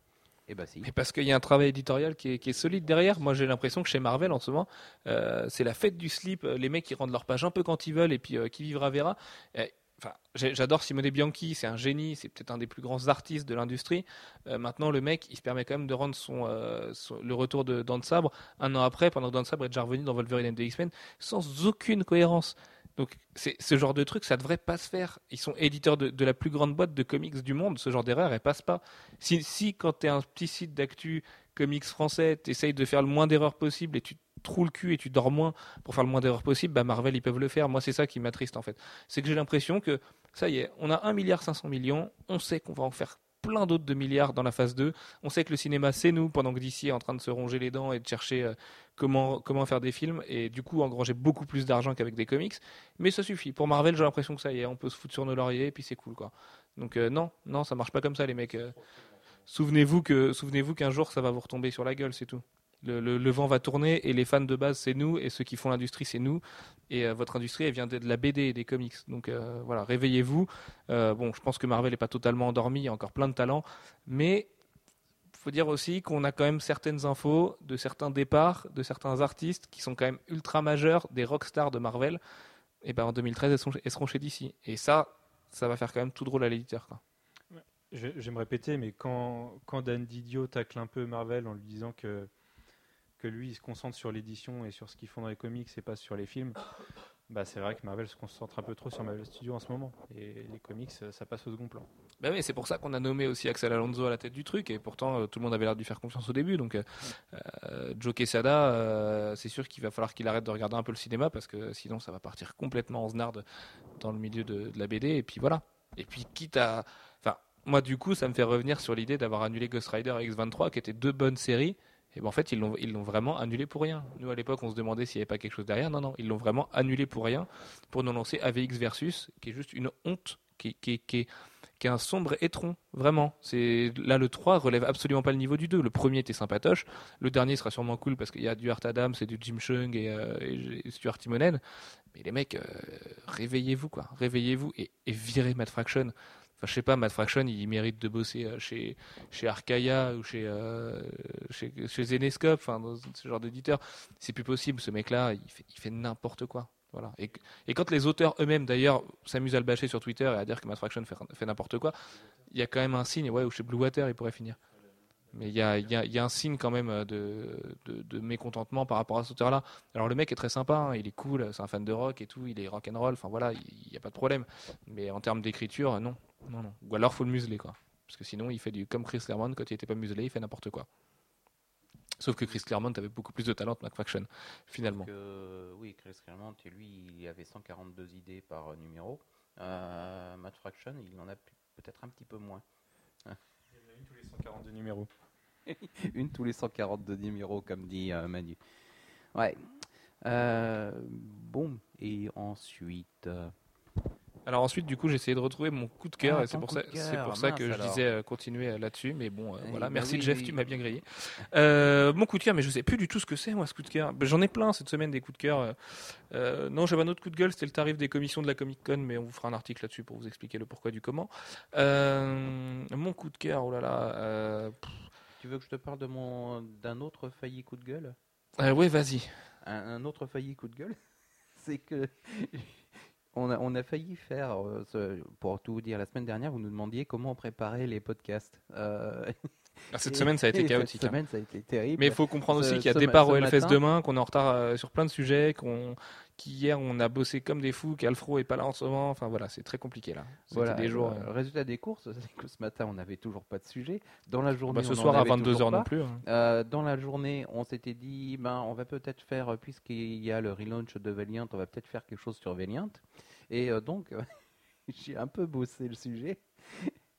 Et bah si. Mais parce qu'il y a un travail éditorial qui est, solide derrière. Moi, j'ai l'impression que chez Marvel, en ce moment, euh, c'est la fête du slip. Euh, Les mecs qui rendent leur page un peu quand ils veulent et puis euh, qui vivra verra. Et, Enfin, j'adore Simone Bianchi, c'est un génie, c'est peut-être un des plus grands artistes de l'industrie. Maintenant, le mec, il se permet quand même de rendre son- le retour de Dan Sabre un an après, pendant que Dan Sabre est déjà revenu dans Wolverine and the X-Men, sans aucune cohérence. Donc, ce genre de truc, ça devrait pas se faire. Ils sont éditeurs de, la plus grande boîte de comics du monde. Ce genre d'erreur, elle passe pas. Si, si quand tu es un petit site d'actu comics français, tu essayes de faire le moins d'erreurs possible et tu te trous le cul et tu dors moins pour faire le moins d'erreurs possible, bah Marvel, ils peuvent le faire. Moi, c'est ça qui m'attriste en fait. C'est que j'ai l'impression que ça y est, on a 1 milliard 500 millions, on sait qu'on va en faire plein d'autres de milliards dans la phase 2. On sait que le cinéma, c'est nous, pendant que DC est en train de se ronger les dents et de chercher euh, comment, comment faire des films, et du coup engranger beaucoup plus d'argent qu'avec des comics. Mais ça suffit. Pour Marvel, j'ai l'impression que ça y est, on peut se foutre sur nos lauriers, et puis c'est cool, quoi. Donc euh, non, non, ça marche pas comme ça, les mecs. Euh, Souvenez-vous souvenez-vous qu'un jour, ça va vous retomber sur la gueule, c'est tout. Le, vent va tourner et les fans de base c'est nous et ceux qui font l'industrie c'est nous. Et euh, votre industrie elle vient de, la BD et des comics. Donc euh, voilà réveillez-vous. Euh, bon je pense que Marvel n'est pas totalement endormi il y a encore plein de talents. Mais faut dire aussi qu'on a quand même certaines infos de certains départs de certains artistes qui sont quand même ultra majeurs des rockstars de Marvel. Et ben en 2013 elles, sont, elles seront chez DC et ça ça va faire quand même tout drôle à l'éditeur je vais me répéter, mais quand, quand Dan Didio tacle un peu Marvel en lui disant que, que lui, il se concentre sur l'édition et sur ce qu'ils font dans les comics et pas sur les films, bah c'est vrai que Marvel se concentre un peu trop sur Marvel Studios en ce moment. Et les comics, ça ça passe au second plan. Ben oui, c'est pour ça qu'on a nommé aussi Axel Alonso à la tête du truc, et pourtant euh, tout le monde avait l'air de lui faire confiance au début. Donc, euh, euh, Joe Quesada, euh, c'est sûr qu'il va falloir qu'il arrête de regarder un peu le cinéma, parce que sinon ça va partir complètement en snarde dans le milieu de, de la BD, et puis voilà. Et puis, quitte à. Enfin, moi, du coup, ça me fait revenir sur l'idée d'avoir annulé Ghost Rider et X23, qui étaient deux bonnes séries. Et ben en fait, ils l'ont, vraiment annulé pour rien. Nous, à l'époque, on se demandait s'il n'y avait pas quelque chose derrière. Non, non, ils l'ont vraiment annulé pour rien pour nous lancer AVX Versus, qui est juste une honte, qui, qui, qui, est, qui est un sombre étron, vraiment. C'est Là, le 3 relève absolument pas le niveau du 2. Le premier était sympatoche. Le dernier sera sûrement cool parce qu'il y a du Art Adams et du Jim Chung et, euh, Stuart Timonen. Mais les mecs, euh, réveillez-vous, quoi. Réveillez-vous et, et virez Matt Fraction. Enfin, je sais pas, Matt Fraction, il mérite de bosser euh, chez, chez Arcaia ou chez, euh, chez, chez Zenescope, enfin, ce genre d'éditeur. C'est plus possible, ce mec-là, il fait, n'importe quoi. Voilà. Et, quand les auteurs eux-mêmes, d'ailleurs, s'amusent à le bâcher sur Twitter et à dire que Matt Fraction fait, n'importe quoi, il y a quand même un signe, ouais, ou chez Blue Water, il pourrait finir. Mais il y a, un signe quand même de, de, de mécontentement par rapport à cet auteur-là. Alors le mec est très sympa, hein, il est cool, c'est un fan de rock et tout, il est rock and roll, enfin voilà, il n'y a pas de problème. Mais en termes d'écriture, non, non, non. Ou alors faut le museler quoi. Parce que sinon il fait du comme Chris Claremont quand il était pas muselé, il fait n'importe quoi. Sauf que Chris Claremont avait beaucoup plus de talent que McFaction, finalement. Donc, euh, oui, Chris Claremont, et lui, il avait 142 idées par euh, numéro. Euh, Matt Fraction, il en a peut-être un petit peu moins. Une tous les 142 numéros. Une tous les 142 numéros, comme dit euh, Manu. Ouais. Euh, bon, et ensuite. Alors ensuite, du coup, j'ai essayé de retrouver mon coup de cœur Ah, et c'est pour ça, de c'est cœur, pour ça mince que je disais euh, continuer euh, là-dessus. Mais bon, euh, Eh voilà. ben Merci oui, Jeff, oui. tu m'as bien grillé. Euh, mon coup de cœur, mais je sais plus du tout ce que c'est moi ce coup de cœur. Ben, J'en ai plein cette semaine des coups de cœur. non, j'avais un autre coup de gueule, c'était le tarif des commissions de la Comic Con, mais on vous fera un article là-dessus pour vous expliquer le pourquoi du comment. Mon coup de cœur, oh là là. Tu veux que je te parle de mon d'un autre failli coup de gueule? Ouais, vas-y. un, un autre failli coup de gueule, c'est que on a, failli faire, euh, pour tout vous dire, la semaine dernière, vous nous demandiez comment on préparait les podcasts. Euh, Ah, cette et- semaine, ça a été chaotique. Cette hein. semaine, ça a été terrible. Mais il faut comprendre Ce- aussi qu'il y a ce départ au ce matin- demain, qu'on est en retard euh, sur plein de sujets, qu'on qu'hier on a bossé comme des fous, qu'Alfro est pas là en ce moment. Enfin voilà, c'est très compliqué là. C'était Voilà, des jours. euh, euh, résultat des courses, c'est que ce matin, on n'avait toujours pas de sujet. Dans la journée, bah, ce on en soir à avait 22h toujours non plus. hein. Euh, dans la journée, on s'était dit, ben, on va peut-être faire, puisqu'il y a le relaunch de Valiant, on va peut-être faire quelque chose sur Valiant. Et euh, donc, j'ai un peu bossé le sujet.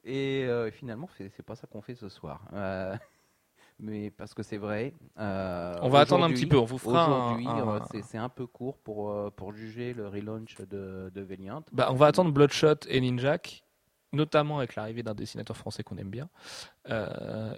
Et euh, finalement, c'est pas ça qu'on fait ce soir. Euh, mais parce que c'est vrai. euh, On va attendre un petit peu, on vous fera Aujourd'hui, un- euh, c'est- un peu court pour, pour juger le relaunch de, de Valiant. Bah, on va attendre Bloodshot et Ninjak, notamment avec l'arrivée d'un dessinateur français qu'on aime bien.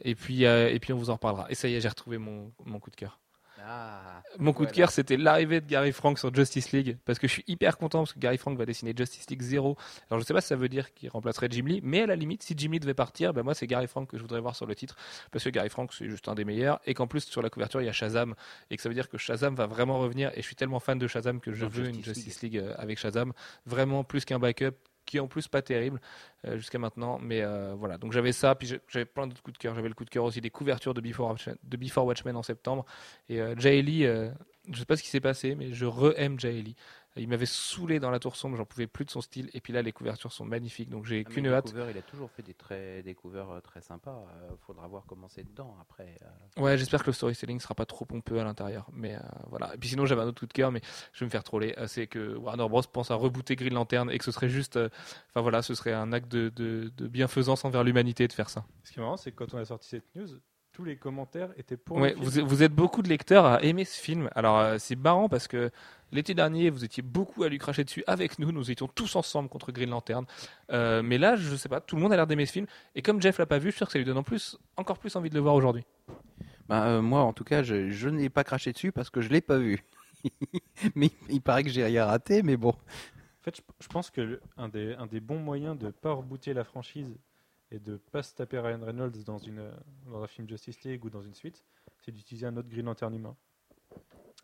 Et puis et puis on vous en reparlera. Et ça y est, j'ai retrouvé mon, mon coup de cœur. Ah, Mon coup de cœur, c'était l'arrivée de Gary Frank sur Justice League, parce que je suis hyper content parce que Gary Frank va dessiner Justice League 0. Alors je sais pas si ça veut dire qu'il remplacerait Jim Lee, mais à la limite, si Jim Lee devait partir, ben moi c'est Gary Frank que je voudrais voir sur le titre, parce que Gary Frank c'est juste un des meilleurs, et qu'en plus sur la couverture il y a Shazam, et que ça veut dire que Shazam va vraiment revenir, et je suis tellement fan de Shazam que je veux une Justice Justice League euh, avec Shazam, vraiment plus qu'un backup qui est en plus pas terrible euh, jusqu'à maintenant mais euh, voilà. Donc j'avais ça puis j'avais plein d'autres coups de cœur. J'avais le coup de cœur aussi des couvertures de Before Watchmen, de Before Watchmen en septembre. Et euh, Jay Lee, euh, je sais pas ce qui s'est passé, mais je re-aime Jay Lee. Il m'avait saoulé dans la tour sombre, j'en pouvais plus de son style. Et puis là, les couvertures sont magnifiques, donc j'ai Ah, qu'une hâte. couvreurs, il a toujours fait des, très, des couverts euh, très sympas. Il faudra voir comment c'est dedans après. euh. Ouais, j'espère que le storytelling sera pas trop pompeux à l'intérieur. Mais euh, voilà. Et puis sinon, j'avais un autre coup de cœur, mais je vais me faire troller. Euh, C'est que Warner Bros pense à rebooter Green Lantern et que ce serait juste, euh, enfin voilà, ce serait un acte de, de, de bienfaisance envers l'humanité de faire ça. Ce qui est marrant, c'est que quand on a sorti cette news, tous les commentaires étaient pour Ouais, le film. vous, êtes- vous êtes beaucoup de lecteurs à aimer ce film. Alors euh, c'est marrant parce que l'été dernier, vous étiez beaucoup à lui cracher dessus avec nous. Nous étions tous ensemble contre Green Lantern. Euh, mais là, je sais pas, tout le monde a l'air d'aimer ce film. Et comme Jeff l'a pas vu, je suis sûr que ça lui donne en plus, encore plus envie de le voir aujourd'hui. Ben, euh, moi, en tout cas, je, je n'ai pas craché dessus parce que je l'ai pas vu. mais il paraît que j'ai rien raté, mais bon. En fait, je, je pense que le- un, des, un des bons moyens de pas rebooter la franchise et de pas se taper Ryan Reynolds dans, une, dans un film Justice League ou dans une suite, c'est d'utiliser un autre Green Lantern humain.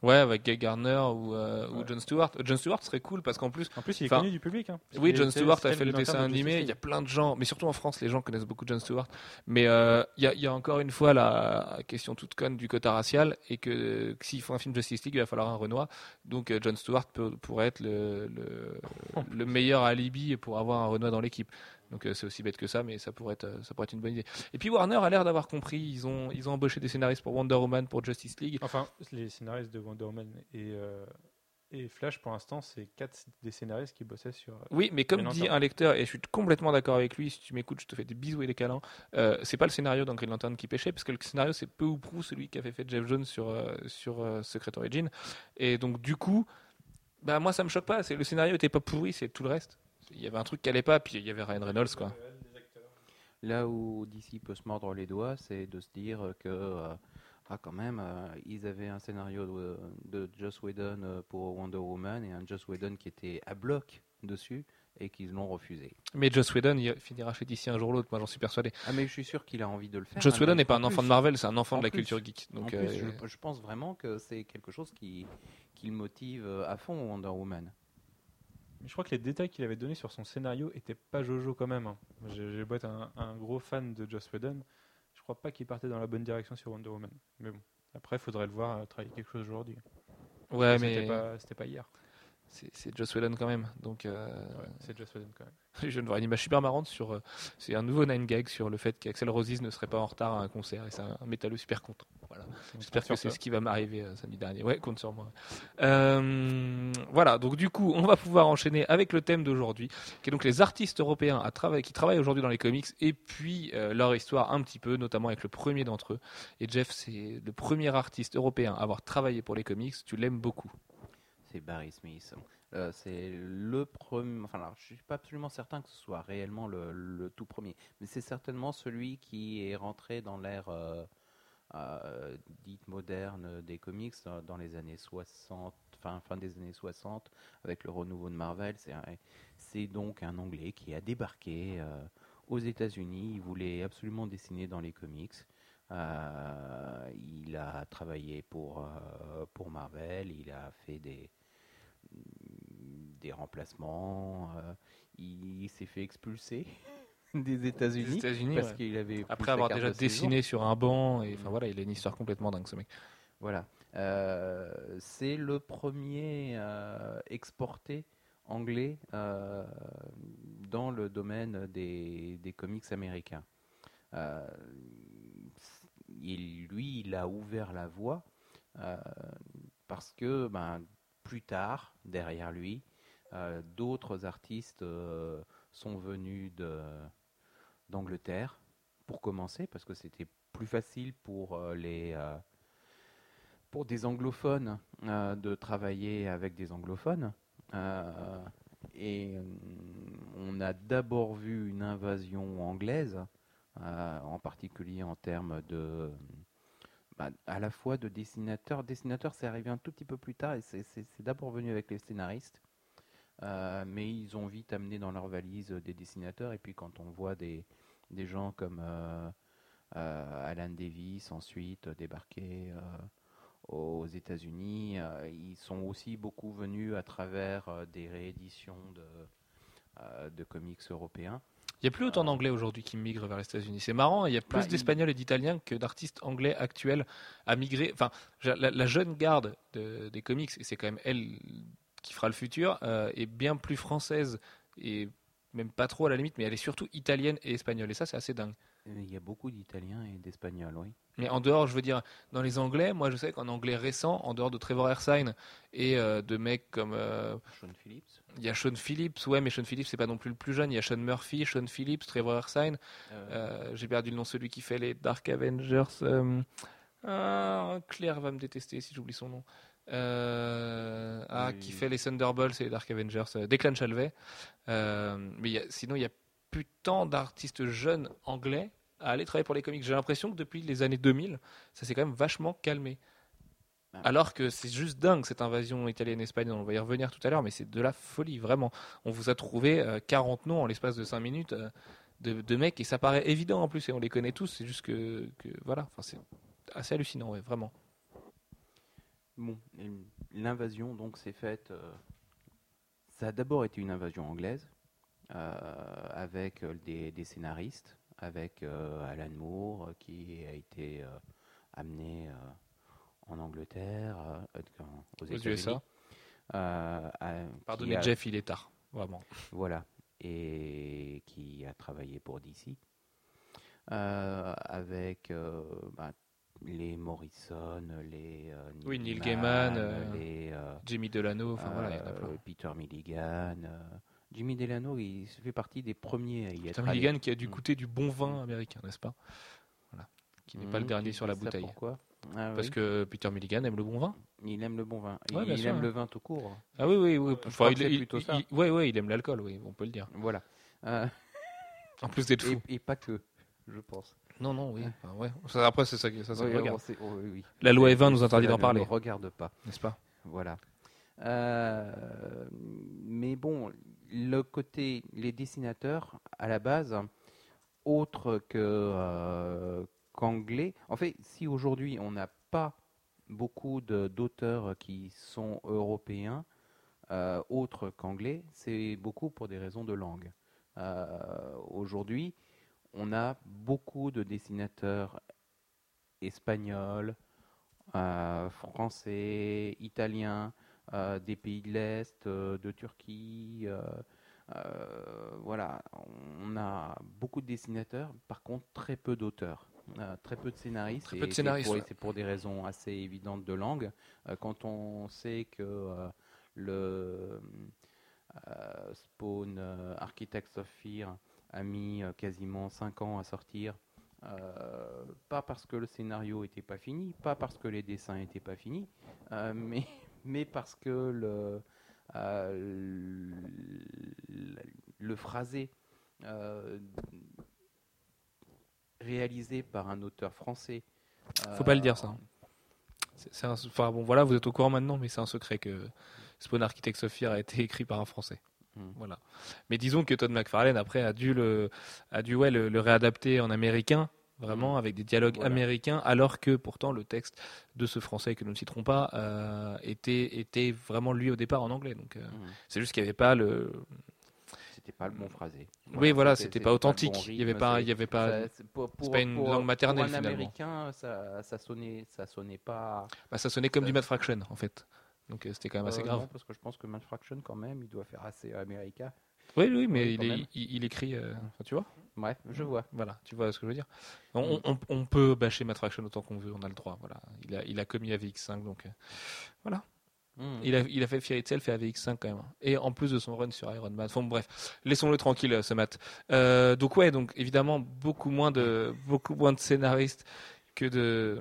Ouais, avec Guy Garner ou, euh, ou. John Stewart. John Stewart serait cool parce qu'en plus, En plus, il est connu du public. hein, Oui, John Stewart a fait le dessin animé. Il y a plein de gens, mais surtout en France, les gens connaissent beaucoup John Stewart. Mais euh, il y, a, il y a encore une fois la question toute conne du quota racial et que, que s'il faut un film Justice League, il va falloir un Renoir. Donc euh, John Stewart peut, pourrait être le, le, le meilleur alibi pour avoir un Renoir dans l'équipe. Donc euh, c'est aussi bête que ça, mais ça pourrait être, euh, ça pourrait être une bonne idée. Et puis Warner a l'air d'avoir compris. Ils ont, ils ont embauché des scénaristes pour Wonder Woman, pour Justice League. Enfin, les scénaristes de Wonder Woman et, euh, Et Flash, pour l'instant, c'est quatre des scénaristes qui bossaient sur. Oui, mais comme dit un lecteur, et je suis complètement d'accord avec lui, si tu m'écoutes, je te fais des bisous et des câlins, euh, c'est pas le scénario dans Green Lantern qui pêchait, parce que le scénario, c'est peu ou prou celui qu'avait fait Jeff Jones sur, sur Secret Origin. Et donc, du coup, bah, moi, ça me choque pas. C'est, le scénario était pas pourri, c'est tout le reste. Il y avait un truc qui allait pas, puis il y avait Ryan Reynolds, quoi. Là où DC peut se mordre les doigts, c'est de se dire que, euh, ah, quand même, euh, ils avaient un scénario de, de Joss Whedon euh, pour Wonder Woman et un Joss Whedon qui était à bloc dessus et qu'ils l'ont refusé. Mais Joss Whedon, il finira chez DC un jour ou l'autre, moi, j'en suis persuadé. Ah, mais je suis sûr qu'il a envie de le faire. Joss Whedon mais n'est pas un enfant plus- de Marvel, c'est un enfant en de la plus- culture geek. en Donc, plus, je, je pense vraiment que c'est quelque chose qui, qui le motive à fond, Wonder Woman. Je crois que les détails qu'il avait donnés sur son scénario étaient pas Jojo quand même. hein. J'ai beau être un, un gros fan de Joss Whedon, je crois pas qu'il partait dans la bonne direction sur Wonder Woman. Mais bon, après, il faudrait le voir euh, travailler quelque chose aujourd'hui. ouais, mais pas, c'était pas hier. c'est, c'est Joss Whedon quand même. Donc, euh, Ouais, c'est Joss Whedon quand même. Je viens de voir une image super marrante sur. euh, c'est un nouveau Nine Gag sur le fait qu'Axel Rosies ne serait pas en retard à un concert et c'est un, un métalleux super content. Voilà. J'espère que c'est ce qui va m'arriver euh, samedi dernier. Ouais, compte sur moi. Euh, voilà, donc du coup, on va pouvoir enchaîner avec le thème d'aujourd'hui, qui est donc les artistes européens à qui travaillent aujourd'hui dans les comics et puis euh, leur histoire un petit peu, notamment avec le premier d'entre eux. Et Jeff, c'est le premier artiste européen à avoir travaillé pour les comics. Tu l'aimes beaucoup. C'est Barry Smith. Euh, c'est le premier. Enfin, alors, je suis pas absolument certain que ce soit réellement le, tout premier, mais c'est certainement celui qui est rentré dans l'ère euh, euh, dite moderne des comics dans les années 60, fin, fin des années 60, avec le renouveau de Marvel. C'est donc un Anglais qui a débarqué aux États-Unis. Il voulait absolument dessiner dans les comics. Il a travaillé pour, pour Marvel, il a fait des, des remplacements, euh, il s'est fait expulser des États-Unis parce ouais. qu'il avait Après avoir déjà de dessiné sur un banc, et enfin voilà, il a une histoire complètement dingue ce mec. Voilà. Euh, c'est le premier euh, exporté anglais euh, dans le domaine des, des comics américains. Il, lui, il a ouvert la voie parce que ben, plus tard, derrière lui, d'autres artistes euh, sont venus d'Angleterre pour commencer, parce que c'était plus facile pour euh, les euh, pour des anglophones euh, de travailler avec des anglophones. Euh, et euh, on a d'abord vu une invasion anglaise, euh, en particulier en termes de bah, à la fois de dessinateurs. Dessinateurs, c'est arrivé un tout petit peu plus tard et c'est d'abord venu avec les scénaristes. Euh, mais ils ont vite amené dans leur valise des dessinateurs. Et puis quand on voit des, des gens comme euh, euh, Alan Davis ensuite débarquer euh, aux États-Unis, euh, ils sont aussi beaucoup venus à travers euh, des rééditions de, euh, de comics européens. Il n'y a plus autant d'anglais aujourd'hui qui migrent vers les États-Unis. C'est marrant, il y a plus Bah, il- d'espagnols et d'italiens que d'artistes anglais actuels à migrer. Enfin, la, la jeune garde de- des comics, et c'est quand même elle qui fera le futur, euh, est bien plus française et même pas trop à la limite, mais elle est surtout italienne et espagnole. Et ça, c'est assez dingue. Il y a beaucoup d'Italiens et d'Espagnols, oui. Mais en dehors, je veux dire, dans les anglais, moi je sais qu'en anglais récent, en dehors de Trevor Ersine et euh, de mecs comme. euh, Sean Phillips. il y a Sean Phillips, ouais, mais Sean Phillips, c'est pas non plus le plus jeune. Il y a Sean Murphy, Sean Phillips, Trevor Ersine. Euh, J'ai perdu le nom, celui qui fait les Dark Avengers. ah, Claire va me détester si j'oublie son nom. Euh, ah, qui fait les Thunderbolts et les Dark Avengers. euh, Declan Chalvet. Euh, mais il y a- sinon, il y a plus tant d'artistes jeunes anglais à aller travailler pour les comics. J'ai l'impression que depuis les années 2000, ça s'est quand même vachement calmé. Ah. Alors que c'est juste dingue cette invasion italienne-espagnole, on va y revenir tout à l'heure, mais c'est de la folie, vraiment. On vous a trouvé euh, 40 noms en l'espace de 5 minutes euh, de, de mecs, et ça paraît évident en plus, et on les connaît tous, c'est juste que, que voilà, enfin, c'est assez hallucinant, ouais, vraiment. Bon, l'invasion donc s'est faite. euh, ça a d'abord été une invasion anglaise euh, avec euh, des, des scénaristes, avec euh, Alan Moore qui a été amené en Angleterre, aux, Aux États-Unis. USA. Pardonnez a- Jeff, il est tard, vraiment. Voilà. Et qui a travaillé pour DC. Avec bah, les Morrison, les euh, Oui, Neil Gaiman, euh, les euh, Jimmy Delano, enfin voilà, il y en a plein. Peter Milligan. Jimmy Delano, il fait partie des premiers à y être allé. Milligan qui a dû Mm. goûter du bon vin américain, n'est-ce pas? Voilà. Qui n'est pas le Mhm, dernier sur la bouteille. Pourquoi? Ah Parce oui, que Peter Milligan aime le bon vin. il aime le bon vin. Ouais, il sûr, aime hein. le vin tout court. Ah oui, oui, oui. Que il, il- plutôt il- ça. ouais, ouais, il aime l'alcool, oui, on peut le dire. Voilà. Euh, En plus d'être fou. et, et pas que, je pense. Non, non, oui. enfin, ouais. Ça, après, c'est ça, qui- ça, ça Oui, me regarde. on oh, oui, oui. La loi Evin nous interdit d'en ne parler, nous regarde pas. n'est-ce pas? Voilà. Euh, mais bon, le côté, les dessinateurs, à la base, autre que euh, qu'anglais. En fait, si aujourd'hui on n'a pas beaucoup de- d'auteurs qui sont européens, euh, autres qu'anglais, c'est beaucoup pour des raisons de langue. Euh, aujourd'hui, on a beaucoup de dessinateurs espagnols, euh, français, italiens, euh, des pays de l'Est, euh, de Turquie. voilà, on a beaucoup de dessinateurs, par contre très peu d'auteurs. très peu de scénaristes. Très peu de et c'est scénaristes, pour- ouais. Pour des raisons assez évidentes de langue. Quand on sait que le Spawn Architects of Fear a mis euh, quasiment 5 ans à sortir. euh, pas parce que le scénario n'était pas fini, pas parce que les dessins n'étaient pas finis, euh, mais, mais parce que le, le, phrasé réalisé par un auteur français. Faut pas le dire, ça. Un- Enfin bon, voilà, vous êtes au courant maintenant, mais c'est un secret que Spawn Architects of Fear a été écrit par un Français. Hmm. Voilà. Mais disons que Todd McFarlane après a dû le, a dû ouais, le, le réadapter en américain, vraiment Hmm. avec des dialogues Voilà. américains, alors que pourtant le texte de ce Français que nous ne citerons pas euh, était, était vraiment lui au départ en anglais. Donc euh, Mhm. c'est juste qu'il n'y avait pas le, C'était pas le bon phrasé. oui voilà, c'était pas authentique. bon il y avait pas, il y avait pas. ça- pour- pour- pas une pour- langue maternelle, Pour un finalement. américain, ça, ça sonnait, ça sonnait pas. bah, ça sonnait comme du Mad Fraction en fait. Donc euh, c'était quand même assez Euh, grave. non, parce que je pense que Mad Fraction, quand même, il doit faire assez américain. Oui, oui, mais il, quand est- même. il, il écrit. euh, tu vois. Bref, je vois. Voilà, tu vois ce que je veux dire. Mm. On, on- on peut bâcher Matt Fraction autant qu'on veut, on a le droit. Voilà, il a, il a commis AVX5, donc euh, Mhm. il a, il a fait Fear Itself et AVX5 quand même. Et en plus de son run sur Iron Man. Enfin bref, laissons-le tranquille, ce Matt. Euh, donc ouais, donc évidemment beaucoup moins de, beaucoup moins de scénaristes que de,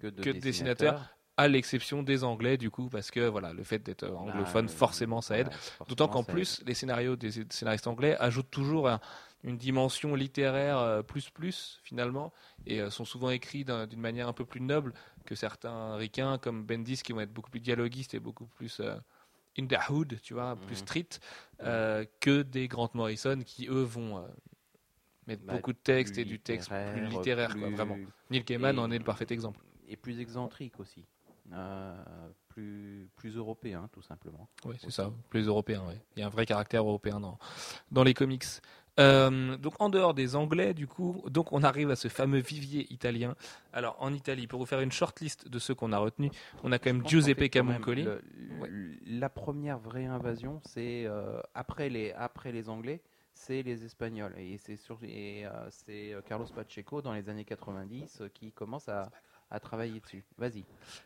que de, que de dessinateurs. À l'exception des Anglais du coup, parce que voilà, le fait d'être euh, anglophone, Bah, forcément ça aide. D'autant qu'en plus, les scénarios des scénaristes anglais ajoutent toujours un- une dimension littéraire euh, plus plus finalement et euh, sont souvent écrits d'un- d'une manière un peu plus noble que certains ricains comme Bendis qui vont être beaucoup plus dialoguistes et beaucoup plus euh, in the hood, tu vois, plus Mhm. street euh, que des Grant Morrison qui eux vont mettre Bah, beaucoup de texte plus et du texte plus littéraire, quoi, vraiment. Neil Gaiman et- en est le parfait exemple. Et plus excentrique aussi. Euh, plus, plus européen, tout simplement. Oui, c'est ça, plus européen. ouais. Il y a un vrai caractère européen dans, dans les comics. Euh, donc en dehors des Anglais, du coup, donc on arrive à ce fameux vivier italien. Alors en Italie, pour vous faire une short list de ceux qu'on a retenus, on a quand même Giuseppe même, Camuncoli. le- La première vraie invasion, c'est euh, après, les, après les Anglais, c'est les Espagnols. Et c'est euh, c'est Carlos Pacheco dans les années 90 euh, qui commence à, à travailler dessus. Vas-y.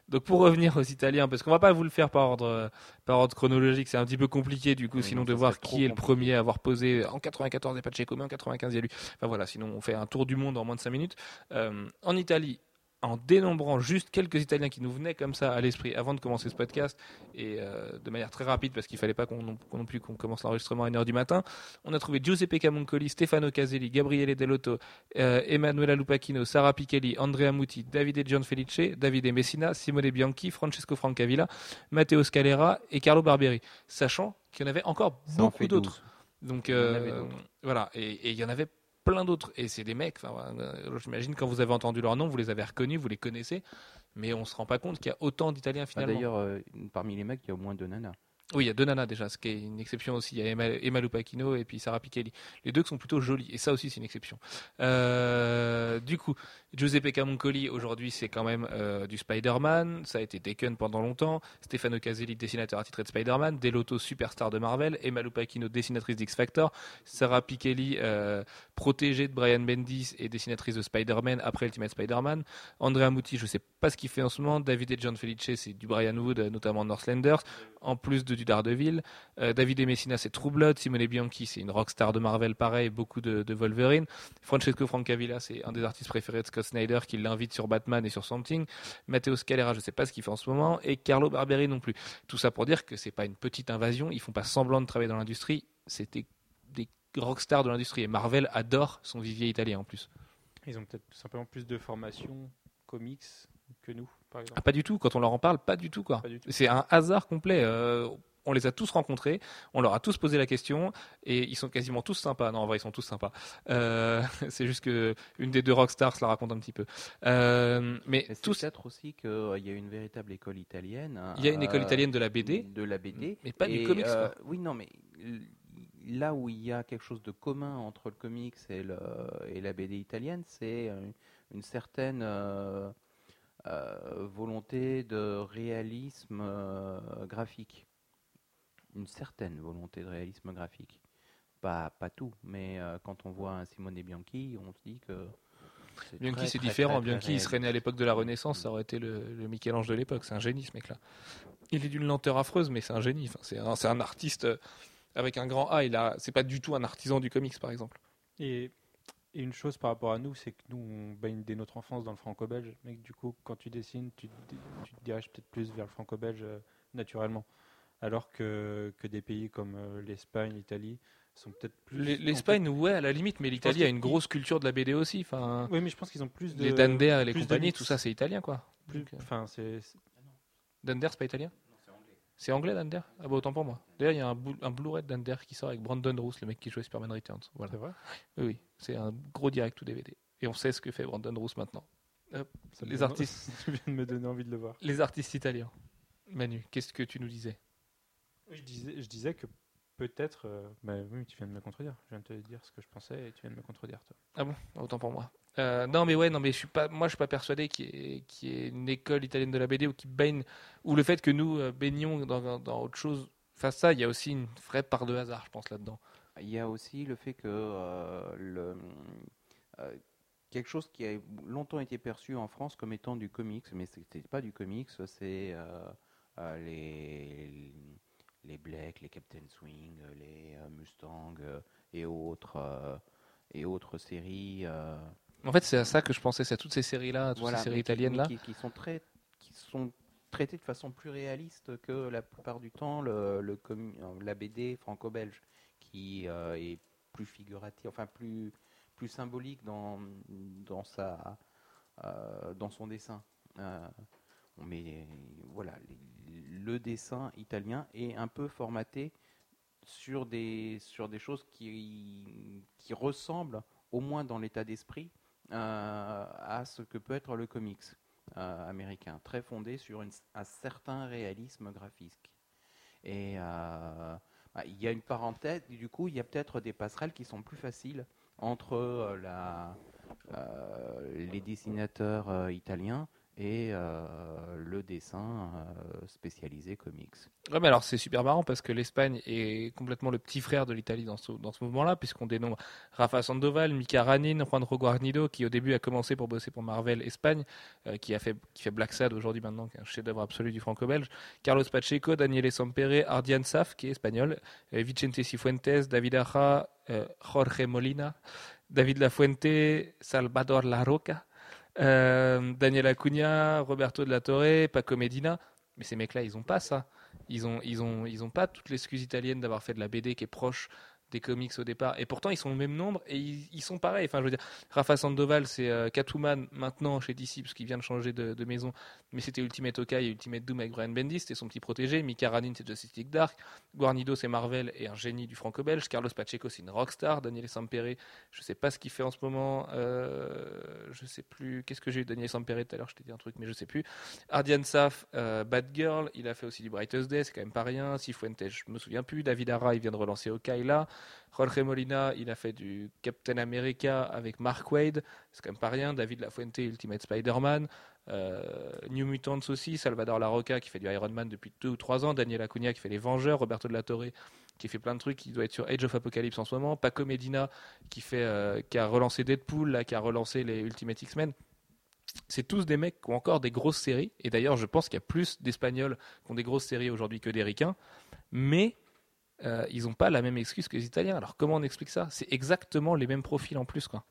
Donc pour revenir aux Italiens, parce qu'on va pas vous le faire par ordre, par ordre chronologique, c'est un petit peu compliqué du coup, Oui, sinon non, de voir qui est le premier à avoir posé en 94 il n'y a pas de Checo, mais en 95 il y a lui. Enfin voilà, sinon on fait un tour du monde en moins de 5 minutes. Euh, en Italie, en dénombrant juste quelques Italiens qui nous venaient comme ça à l'esprit avant de commencer ce podcast et euh, de manière très rapide parce qu'il fallait pas qu'on non, plus qu'on commence l'enregistrement à 1h du matin, on a trouvé Giuseppe Camuncoli, Stefano Caselli, Gabriele Dell'Otto, euh, Emanuela Lupacchino, Sara Pichelli, Andrea Muti, Davide Gianfelice, Davide Messina, Simone Bianchi, Francesco Francavilla, Matteo Scalera et Carlo Barberi, sachant qu'il y en avait encore Ça en beaucoup fait d'autres. 12. Donc euh, voilà, et il y en avait plein d'autres. Et c'est des mecs, euh, j'imagine quand vous avez entendu leur nom, vous les avez reconnus, vous les connaissez, mais on se rend pas compte qu'il y a autant d'Italiens Ah, finalement. D'ailleurs, euh, parmi les mecs, il y a au moins deux nanas. Oui, il y a deux nanas déjà, ce qui est une exception aussi. Il y a Emma, Emma et puis Sarah Pichelli. Les deux qui sont plutôt jolies, et ça aussi c'est une exception. Euh, du coup, Giuseppe Camuncoli, aujourd'hui, c'est quand même euh, du Spider-Man. Ça a été Taken pendant longtemps. Stefano Caselli, dessinateur attitré de Spider-Man. Delotto, superstar de Marvel. Emma Lupacchino, dessinatrice d'X Factor. Sarah Pichelli, euh, protégée de Brian Bendis et dessinatrice de Spider-Man après Ultimate Spider-Man. Andrea Muti, je ne sais pas ce qu'il fait en ce moment. David et John Felice, c'est du Brian Wood, notamment Northlanders. En plus de du Daredevil. David et Messina, c'est True. Simone Bianchi, c'est une rockstar de Marvel, pareil. Beaucoup de, Wolverine. Francesco Francavilla, c'est un des artistes préférés de Scott Snyder qui l'invite sur Batman et sur Something. Matteo Scalera, je ne sais pas ce qu'il fait en ce moment. Et Carlo Barberi non plus. Tout ça pour dire que c'est pas une petite invasion. Ils font pas semblant de travailler dans l'industrie. C'était des rockstars de l'industrie. Et Marvel adore son vivier italien en plus. Ils ont peut-être simplement plus de formation comics que nous, par exemple. Ah, pas du tout. Quand on leur en parle, pas du tout. quoi. C'est un hasard complet. Euh, on les a tous rencontrés, on leur a tous posé la question et ils sont quasiment tous sympas. Non, en vrai, ils sont tous sympas. Euh, c'est juste que une des deux rockstars la raconte un petit peu. Euh, mais tous. Peut-être aussi qu'il euh, y a une véritable école italienne. Il y a une école italienne de la BD. De la BD. Mais pas du comics. oui, non, mais là où il y a quelque chose de commun entre le comics et, le, et la BD italienne, c'est une, certaine volonté de réalisme graphique une certaine volonté de réalisme graphique. Pas, pas tout, mais euh, quand on voit un Simone Bianchi, on se dit que. Bianchi, c'est différent. Bianchi, il serait né à l'époque de la Renaissance, ça aurait été le, le Michel-Ange de l'époque. C'est un génie, ce mec-là. Il est d'une lenteur affreuse, mais c'est un génie. Enfin, c'est un, un, artiste euh, avec un grand A. Il a, c'est pas du tout un artisan du comics, par exemple. Et, et une chose par rapport à nous, c'est que nous, on baigne dès notre enfance dans le franco-belge. Mais du coup, quand tu dessines, tu, tu te diriges peut-être plus vers le franco-belge euh, naturellement alors que, que des pays comme euh, l'Espagne, l'Italie sont peut-être plus. L'Espagne, ouais, à la limite, mais l'Italie a une grosse culture de la BD aussi. Enfin, oui, mais je pense qu'ils ont plus de. Les Dander et les compagnies, tout ça, c'est italien, quoi. Euh, enfin, c'est. Dander, c'est pas italien? C'est anglais Dander? Ah bah autant pour moi. D'ailleurs, il y a un, un Blu-ray de Dander qui sort avec Brandon Roos, le mec qui jouait Superman Returns. Voilà. C'est vrai? Oui, oui. c'est un gros direct ou DVD. Et on sait ce que fait Brandon Roos maintenant. les artistes. tu viens de me donner envie de le voir. Les artistes italiens. Manu, qu'est-ce que tu nous disais? Je disais, je disais que peut-être. Euh, bah oui, tu viens de me contredire. Je viens de te dire ce que je pensais et tu viens de me contredire, toi. Ah bon? Autant pour moi. Euh, non, mais ouais, non, mais je suis pas, moi, je suis pas persuadé qu'il y, ait, une école italienne de la BD ou qui baigne, ou le fait que nous euh, baignons dans, dans, autre chose. Face ça, il y a aussi une vraie part de hasard, je pense, là-dedans. Il y a aussi le fait que le, quelque chose qui a longtemps été perçu en France comme étant du comics, mais c'était pas du comics, c'est les les Black, les Captain Swing, les euh, Mustang euh, et autres euh, et autres séries. En fait, c'est à ça que je pensais, c'est à toutes ces séries-là, toutes ces séries italiennes-là. Qui, sont très, qui sont traitées de façon plus réaliste que la plupart du temps le, le la BD franco-belge, qui est plus figurative, enfin plus, plus symbolique dans, dans, sa, dans son dessin. mais voilà, les, le dessin italien est un peu formaté sur des, sur des choses qui, qui ressemblent, au moins dans l'état d'esprit, euh, à ce que peut être le comics euh, américain, très fondé sur un certain réalisme graphique. Et euh, bah, il y a une parenthèse, du coup, il y a peut-être des passerelles qui sont plus faciles entre les dessinateurs italiens et euh, le dessin euh, spécialisé comics. Ouais, mais alors c'est super marrant parce que l'Espagne est complètement le petit frère de l'Italie dans ce, dans ce mouvement-là, puisqu'on dénombre Rafa Sandoval, Mika Ranin, Juan Guarnido, qui au début a commencé pour bosser pour Marvel Espagne, euh, qui, a fait, qui fait Black Sad aujourd'hui maintenant, qui est un chef-d'œuvre absolu du franco-belge, Carlos Pacheco, Daniele Sampere, Ardian Saf, qui est espagnol, Vicente Cifuentes, David Aja, Jorge Molina, David Lafuente, Salvador La Roca. Euh, Daniel Acuna, Roberto de la Torre, Paco Medina. Mais ces mecs-là, ils ont pas ça. Ils ont, ils ont, ils ont pas toute l'excuse italienne d'avoir fait de la BD qui est proche des comics au départ. Et pourtant, ils sont le même nombre et ils, sont pareils. Enfin, je veux dire, Rafa Sandoval, c'est euh, Catwoman maintenant chez DC, parce qu'il vient de changer de, maison. Mais c'était Ultimate Okai et Ultimate Doom avec Brian Bendis, c'était son petit protégé. Mika Ranin, c'est Justice League Dark. Guarnido, c'est Marvel et un génie du franco-belge. Carlos Pacheco, c'est une rockstar. Daniel Sampere, je sais pas ce qu'il fait en ce moment. Euh, je sais plus. Qu'est-ce que j'ai eu Daniel Sampere tout à l'heure, je t'ai dit un truc, mais je sais plus. Ardian Saf, euh, Bad Girl, il a fait aussi du Brightest Day, c'est quand même pas rien. Sifuentes, je me souviens plus. David Ara, il vient de relancer Okai là. Jorge Molina, il a fait du Captain America avec Mark Wade, c'est quand même pas rien. David Lafuente, Ultimate Spider-Man. Euh, New Mutants aussi, Salvador Larroca qui fait du Iron Man depuis deux ou trois ans, Daniel Acuna qui fait les Vengeurs, Roberto de la Torre qui fait plein de trucs, qui doit être sur Age of Apocalypse en ce moment, Paco Medina qui, fait, euh, qui a relancé Deadpool, qui a relancé les Ultimate X-Men. C'est tous des mecs qui ont encore des grosses séries, et d'ailleurs je pense qu'il y a plus d'Espagnols qui ont des grosses séries aujourd'hui que des Ricains, mais euh, ils n'ont pas la même excuse que les Italiens. Alors comment on explique ça? C'est exactement les mêmes profils en plus. Quoi.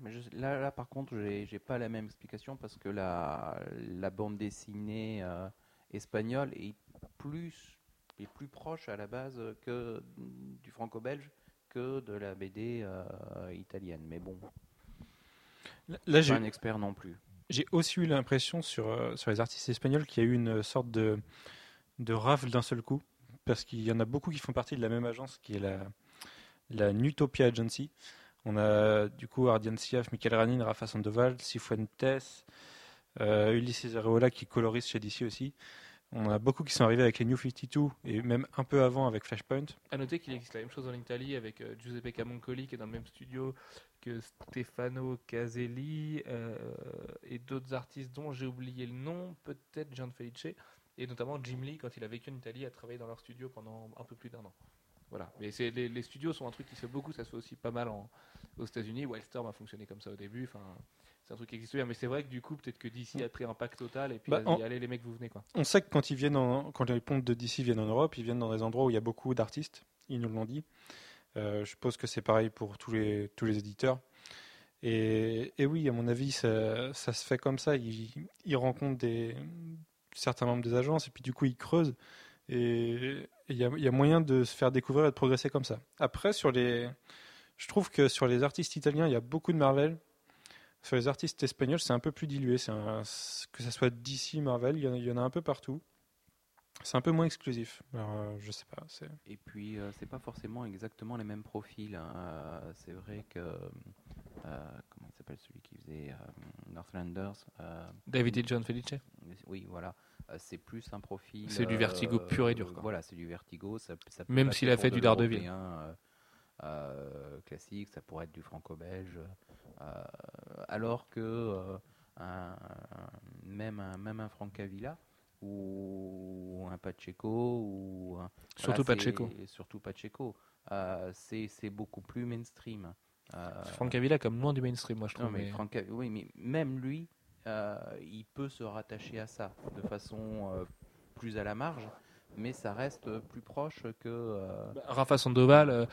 mais là, là, par contre, j'ai pas la même explication parce que la, la bande dessinée euh, espagnole est plus, est plus proche à la base que du franco-belge que de la BD euh, italienne. Mais bon, là, j'ai pas un expert non plus. J'ai aussi eu l'impression sur, sur les artistes espagnols qu'il y a eu une sorte de, de rafle d'un seul coup parce qu'il y en a beaucoup qui font partie de la même agence qui est la, la Nutopia Agency. On a du coup Ardian Siaf, Michael Ranin, Rafa Sandoval, Sifuentes, euh, Ulysses Areola qui colorise chez DC aussi. On a beaucoup qui sont arrivés avec les New 52 et même un peu avant avec Flashpoint. À noter qu'il existe la même chose en Italie avec euh, Giuseppe Camoncoli qui est dans le même studio que Stefano Caselli euh, et d'autres artistes dont j'ai oublié le nom, peut-être Gianfelice. Et notamment Jim Lee, quand il a vécu en Italie, a travaillé dans leur studio pendant un peu plus d'un an. Voilà. Mais c'est, les, studios sont un truc qui se fait beaucoup, ça se fait aussi pas mal en, aux États-Unis. Wildstorm a fonctionné comme ça au début. Enfin, c'est un truc qui existe bien. Mais c'est vrai que du coup, peut-être que DC a pris un pack total et puis bah, allez les mecs, vous venez. Quoi. On sait que quand ils viennent, en, quand les pontes de DC viennent en Europe, ils viennent dans des endroits où il y a beaucoup d'artistes. Ils nous l'ont dit. Euh, je suppose que c'est pareil pour tous les, tous les éditeurs. Et, et, oui, à mon avis, ça, ça se fait comme ça. Ils, ils rencontrent des, certains membres des agences, et puis du coup, ils creusent. Et il y, a moyen de se faire découvrir et de progresser comme ça. Après, sur les, je trouve que sur les artistes italiens, il y a beaucoup de Marvel. Sur les artistes espagnols, c'est un peu plus dilué. Un, que ce soit DC, Marvel, il y, en a, un peu partout. C'est un peu moins exclusif. Alors, euh, je sais pas. Et puis, euh, c'est pas forcément exactement les mêmes profils. Hein. Euh, c'est vrai que. comment il s'appelle celui qui faisait Northlanders David et John Felice oui, voilà. Euh, c'est plus un profil. C'est du vertigo euh, pur et dur. Voilà, c'est du vertigo. Ça, Même s'il a fait du Daredevil. Euh, classique, ça pourrait être du franco-belge. alors que même, un, même un Francavilla ou un Pacheco ou surtout Pacheco surtout Pacheco c'est beaucoup plus mainstream euh, Francavilla comme loin du mainstream moi je trouve mais, oui mais même lui euh, il peut se rattacher à ça de façon euh, plus à la marge mais ça reste plus proche que. Euh, bah, Rafa Sandoval,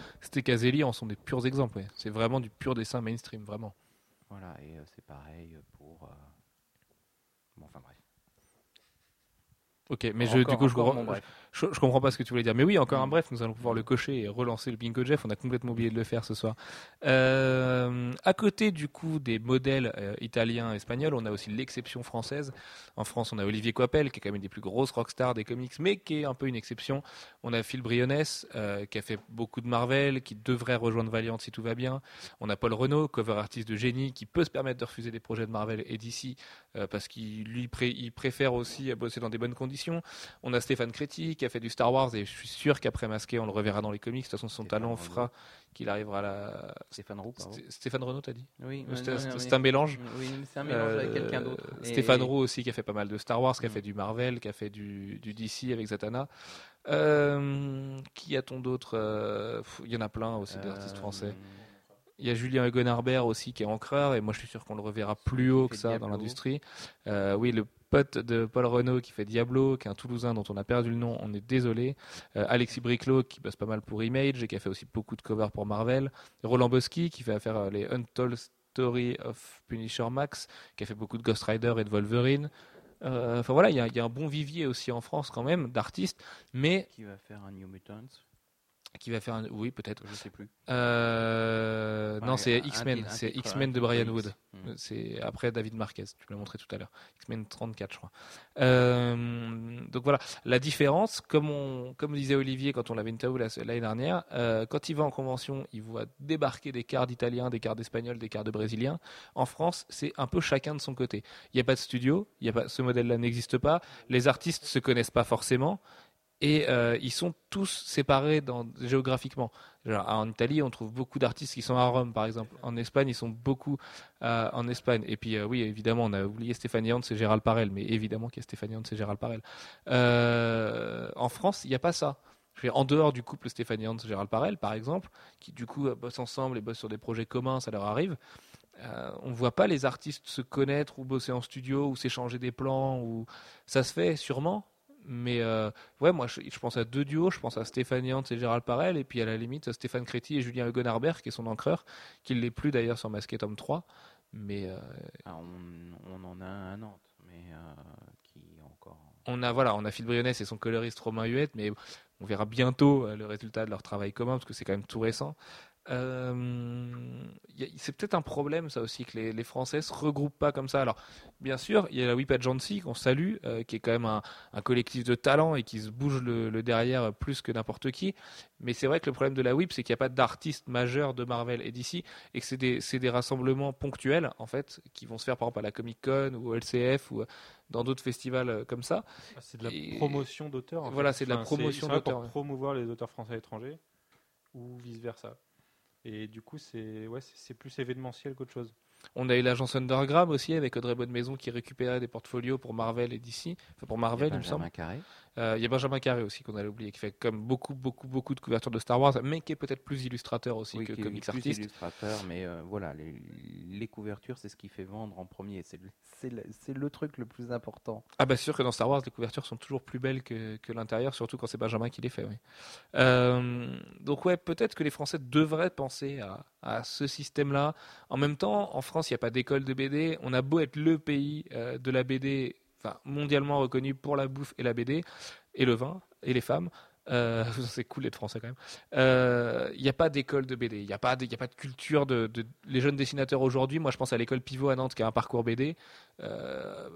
Caselli en sont des purs exemples. C'est vraiment du pur dessin mainstream, vraiment. Voilà, et c'est pareil pour. Bon, enfin bref. Ok, mais je, du coup, je, je, comprends pas ce que tu voulais dire. Mais oui, encore un bref, nous allons pouvoir le cocher et relancer le bingo Jeff. On a complètement oublié de le faire ce soir. Euh, à côté du coup des modèles euh, italiens, espagnols, on a aussi l'exception française. En France, on a Olivier Coipel, qui est quand même une des plus grosses rockstars des comics, mais qui est un peu une exception. On a Phil Briones, euh, qui a fait beaucoup de Marvel, qui devrait rejoindre Valiant si tout va bien. On a Paul Renault, cover artiste de génie, qui peut se permettre de refuser des projets de Marvel et d'ici, euh, parce qu'il lui il préfère aussi bosser dans des bonnes conditions. On a Stéphane Créti, qui a fait du Star Wars et je suis sûr qu'après Masqué, on le reverra dans les comics. De toute façon, son talent fera qu'il arrivera à la. Stéphane Roux, Stéphane Renaud, t'as dit Oui. C'est un mélange. Oui, c'est un mélange avec quelqu'un d'autre. Euh, Stéphane Roux aussi, qui a fait pas mal de Star Wars, qui a mm. fait du Marvel, qui a fait du, du DC avec Zatanna. Euh, qui a-t-on d'autre? Euh, Il y en a plein aussi d'artistes français. Il y a Julien Egonarbert aussi qui est encreur et moi je suis sûr qu'on le reverra plus haut que ça dans l'industrie. oui, le pote de Paul Renault qui fait Diablo, qui est un Toulousain dont on a perdu le nom, on est désolé. Euh, Alexis Briclot qui bosse pas mal pour Image et qui a fait aussi beaucoup de covers pour Marvel. Roland Bosky qui fait affaire les Untold Story of Punisher Max, qui a fait beaucoup de Ghost Rider et de Wolverine. Euh, enfin voilà, il y, a un bon vivier aussi en France quand même d'artistes, mais qui va faire un New Mutants qui va faire un... Oui, peut-être. Je sais plus. Euh, Ouais, non, c'est X-Men. C'est X-Men de Brian. Wood. Mm. C'est après David Marquez, tu me l'as montré tout à l'heure. X-Men 34, je crois. Euh, donc voilà, la différence, comme, on, comme disait Olivier quand on l'avait interviewé la- l'année dernière, euh, quand il va en convention, il voit débarquer des quarts d'Italiens, des quarts d'Espagnols, des quarts de Brésiliens. En France, c'est un peu chacun de son côté. Il n'y a pas de studio, il y a pas, ce modèle-là n'existe pas. Les artistes se connaissent pas forcément. Et euh, ils sont tous séparés géographiquement. En Italie, on trouve beaucoup d'artistes qui sont à Rome, par exemple. En Espagne, ils sont beaucoup euh, en Espagne. Et puis, euh, oui, évidemment, on a oublié Stéphanie Hans et Gérald Parel, mais évidemment qu'il y a Stéphanie Hans et Gérald Parel. En France, il n'y a pas ça. En dehors du couple Stéphanie Hans et Gérald Parel, par exemple, qui du coup bossent ensemble et bossent sur des projets communs, ça leur arrive. On ne voit pas les artistes se connaître ou bosser en studio ou s'échanger des plans. Ou... Ça se fait sûrement, mais euh, ouais, moi je, je pense à deux duos, je pense à Stéphanie Hans et Gérald Parel, et puis à la limite Stéphane Créti et Julien Hugon-Arbert, qui est son encreur, qui ne l'est plus d'ailleurs sur Masquet Tome 3. Mais euh, Ah, on, on en a un à Nantes, mais euh, qui encore. on a voilà, on a Phil Brionès et son coloriste Romain Huette, mais on verra bientôt le résultat de leur travail commun parce que c'est quand même tout récent. Euh, c'est peut-être un problème ça aussi que les, les Français se regroupent pas comme ça. Alors bien sûr, il y a la Whip Agency qu'on salue, euh, qui est quand même un, un collectif de talents et qui se bouge le, le derrière plus que n'importe qui. Mais c'est vrai que le problème de la Whip, c'est qu'il n'y a pas d'artistes majeurs de Marvel et d'ici, et que c'est des, rassemblements ponctuels en fait qui vont se faire par exemple à la Comic Con ou au LCF ou euh, dans d'autres festivals comme ça. Ah, C'est de la Et- promotion d'auteurs. en Voilà, c'est de la promotion d'auteurs, Pour ouais. promouvoir les auteurs français à l'étranger ou vice versa. Et du coup, c'est ouais, c'est- c'est plus événementiel qu'autre chose. On a eu l'agence Underground aussi avec Audrey Bonne-Maison qui récupérait des portfolios pour Marvel et DC, enfin pour Marvel il, me Benjamin semble. Carré. Euh, Il y a Benjamin Carré aussi qu'on allait oublier qui fait comme beaucoup beaucoup beaucoup de couvertures de Star Wars, mais qui est peut-être plus illustrateur aussi Oui, que qui est comics plus artiste. illustrateur, mais euh, voilà, les, les couvertures, c'est ce qui fait vendre en premier. C'est le, truc le plus important. Ah bah sûr que dans Star Wars les couvertures sont toujours plus belles que, que l'intérieur, surtout quand c'est Benjamin qui les fait. Oui. Euh, donc ouais, peut-être que les Français devraient penser à, à ce système-là. En même temps, en France, il n'y a pas d'école de BD. On a beau être le pays de la BD, mondialement reconnu pour la bouffe et la BD et le vin et les femmes. Euh, c'est cool d'être français quand même. Euh, Il n'y a pas d'école de BD, il n'y a, pas de- culture de, les jeunes dessinateurs aujourd'hui. Moi, je pense à l'école Pivot à Nantes qui a un parcours BD. Euh,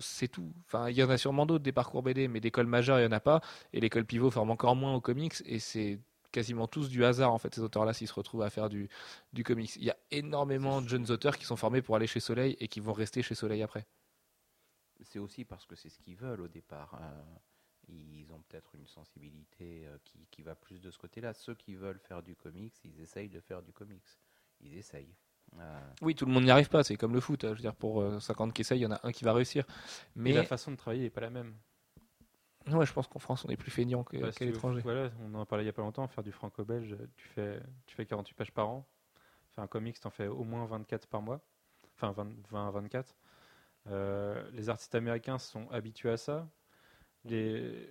c'est tout. Enfin, il y en a sûrement d'autres des parcours BD, mais d'école majeure, il n'y en a pas. Et l'école Pivot forme encore moins aux comics. Et c'est quasiment tous du hasard, en fait, ces auteurs-là, s'ils se retrouvent à faire du comics. Il y a énormément de jeunes auteurs qui sont formés pour aller chez Soleil et qui vont rester chez Soleil après. C'est aussi parce que c'est ce qu'ils veulent au départ. euh, ils ont peut-être une sensibilité euh, qui, qui va plus de ce côté-là. Ceux qui veulent faire du comics, ils essayent de faire du comics. Ils essayent. Euh, Oui, tout le monde n'y arrive pas. C'est comme le foot. hein. Je veux dire, pour euh, 50 qui essayent, il y en a un qui va réussir. Mais Mais la façon de travailler n'est pas la même. ouais, je pense qu'en France, on est plus feignant qu'à l'étranger. Voilà, on en parlait il y a pas longtemps. Faire du franco-belge, tu fais, tu fais 48 pages par an. Faire un comics, t'en fais au moins 24 par mois. Enfin, 20, 20 à 24. Euh, les artistes américains sont habitués à ça. Les...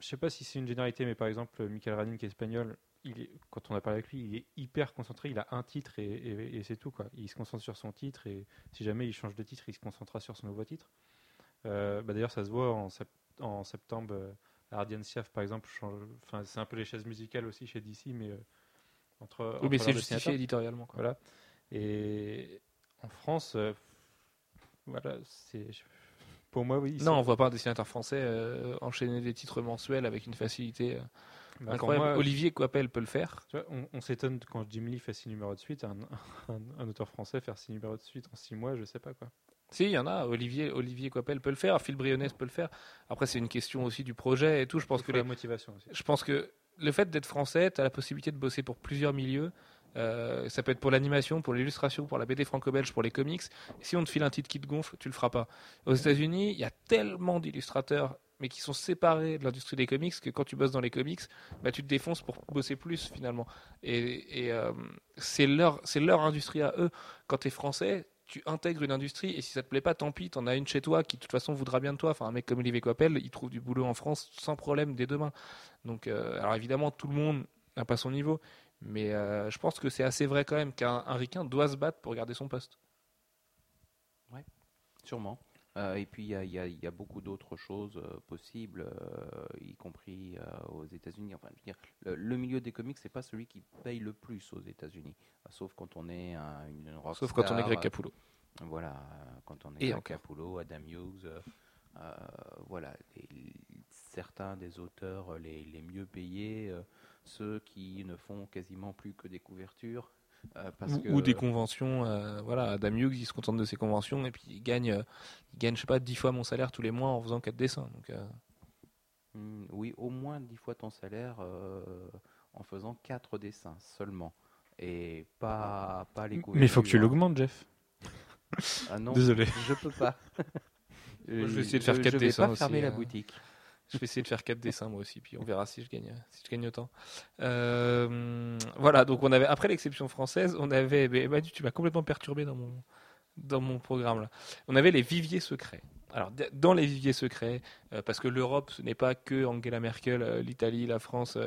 Je sais pas si c'est une généralité, mais par exemple, Michael Ranin, qui est espagnol, il est, quand on a parlé avec lui, il est hyper concentré. Il a un titre et, et- et c'est tout. Quoi. Il se concentre sur son titre et si jamais il change de titre, il se concentrera sur son nouveau titre. Euh, bah, D'ailleurs, ça se voit en, sept- en septembre. euh, Ardian Siaf, par exemple, change- enfin, c'est un peu les chaises musicales aussi chez DC, mais euh, entre. Oui, mais entre c'est leurs justifié éditorialement. quoi. Voilà. Et en France, voilà, c'est. Pour moi, oui. Non, on voit pas un dessinateur français euh, enchaîner des titres mensuels avec une facilité euh, bah, incroyable. moi, Olivier Coipel peut le faire. tu vois, on, on s'étonne quand Jim Lee fait six numéros de suite. Un, un, un auteur français faire six numéros de suite en six mois, je sais pas quoi. Si, il y en a. Olivier, Olivier Coipel peut le faire. Phil Brionès peut le faire. Après, c'est une question aussi du projet et tout. Je pense que faut les, la motivation aussi. je pense que le fait d'être français, tu as la possibilité de bosser pour plusieurs milieux. Euh, ça peut être pour l'animation, pour l'illustration, pour la BD franco-belge, pour les comics. Si on te file un titre qui te gonfle, tu le feras pas. Aux États-Unis, il y a tellement d'illustrateurs, mais qui sont séparés de l'industrie des comics, que quand tu bosses dans les comics, bah, tu te défonces pour bosser plus finalement. Et, et, euh, c'est leur, c'est leur industrie à eux. Quand tu es français, tu intègres une industrie et si ça te plaît pas, tant pis, t'en as une chez toi qui de toute façon voudra bien de toi. Enfin, un mec comme Olivier Coppel, il trouve du boulot en France sans problème dès demain. Donc, euh, alors évidemment, tout le monde n'a pas son niveau, mais euh, je pense que c'est assez vrai quand même qu'un un ricain doit se battre pour garder son poste. sûrement. Euh, et puis il y a, y y beaucoup d'autres choses euh, possibles, y compris aux États-Unis. Enfin, je veux dire, le, le milieu des comics, c'est pas celui qui paye le plus aux États-Unis, sauf quand on est un, une rockstar. Sauf quand on est Greg Capullo. Voilà, quand on est Et Greg encore. Capullo, Adam Hughes, voilà, les- certains des auteurs les, les mieux payés, ceux qui ne font quasiment plus que des couvertures. euh, parce Ou, que, ou des conventions. euh, voilà, Adam Hughes, il se contente de ses conventions et puis il gagne, euh, il gagne, je sais pas, 10 fois mon salaire tous les mois en faisant 4 dessins. Donc, Hmm, oui, au moins dix fois ton salaire en faisant quatre dessins seulement. Et pas, pas les couvertures. Mais il faut que tu hein. l'augmentes, Jeff. Ah non, Désolé. je peux pas. Moi, je vais essayer de faire Je- quatre je vais dessins pas fermer la euh. boutique. Je vais essayer de faire 4 dessins moi aussi, puis on verra si je gagne, si je gagne autant. Euh, voilà, donc on avait, après l'exception française, on avait. Manu, tu m'as complètement perturbé dans mon, dans mon programme là. On avait les viviers secrets. Alors, dans les viviers secrets, euh, parce que l'Europe, ce n'est pas que Angela Merkel, euh, l'Italie, la France,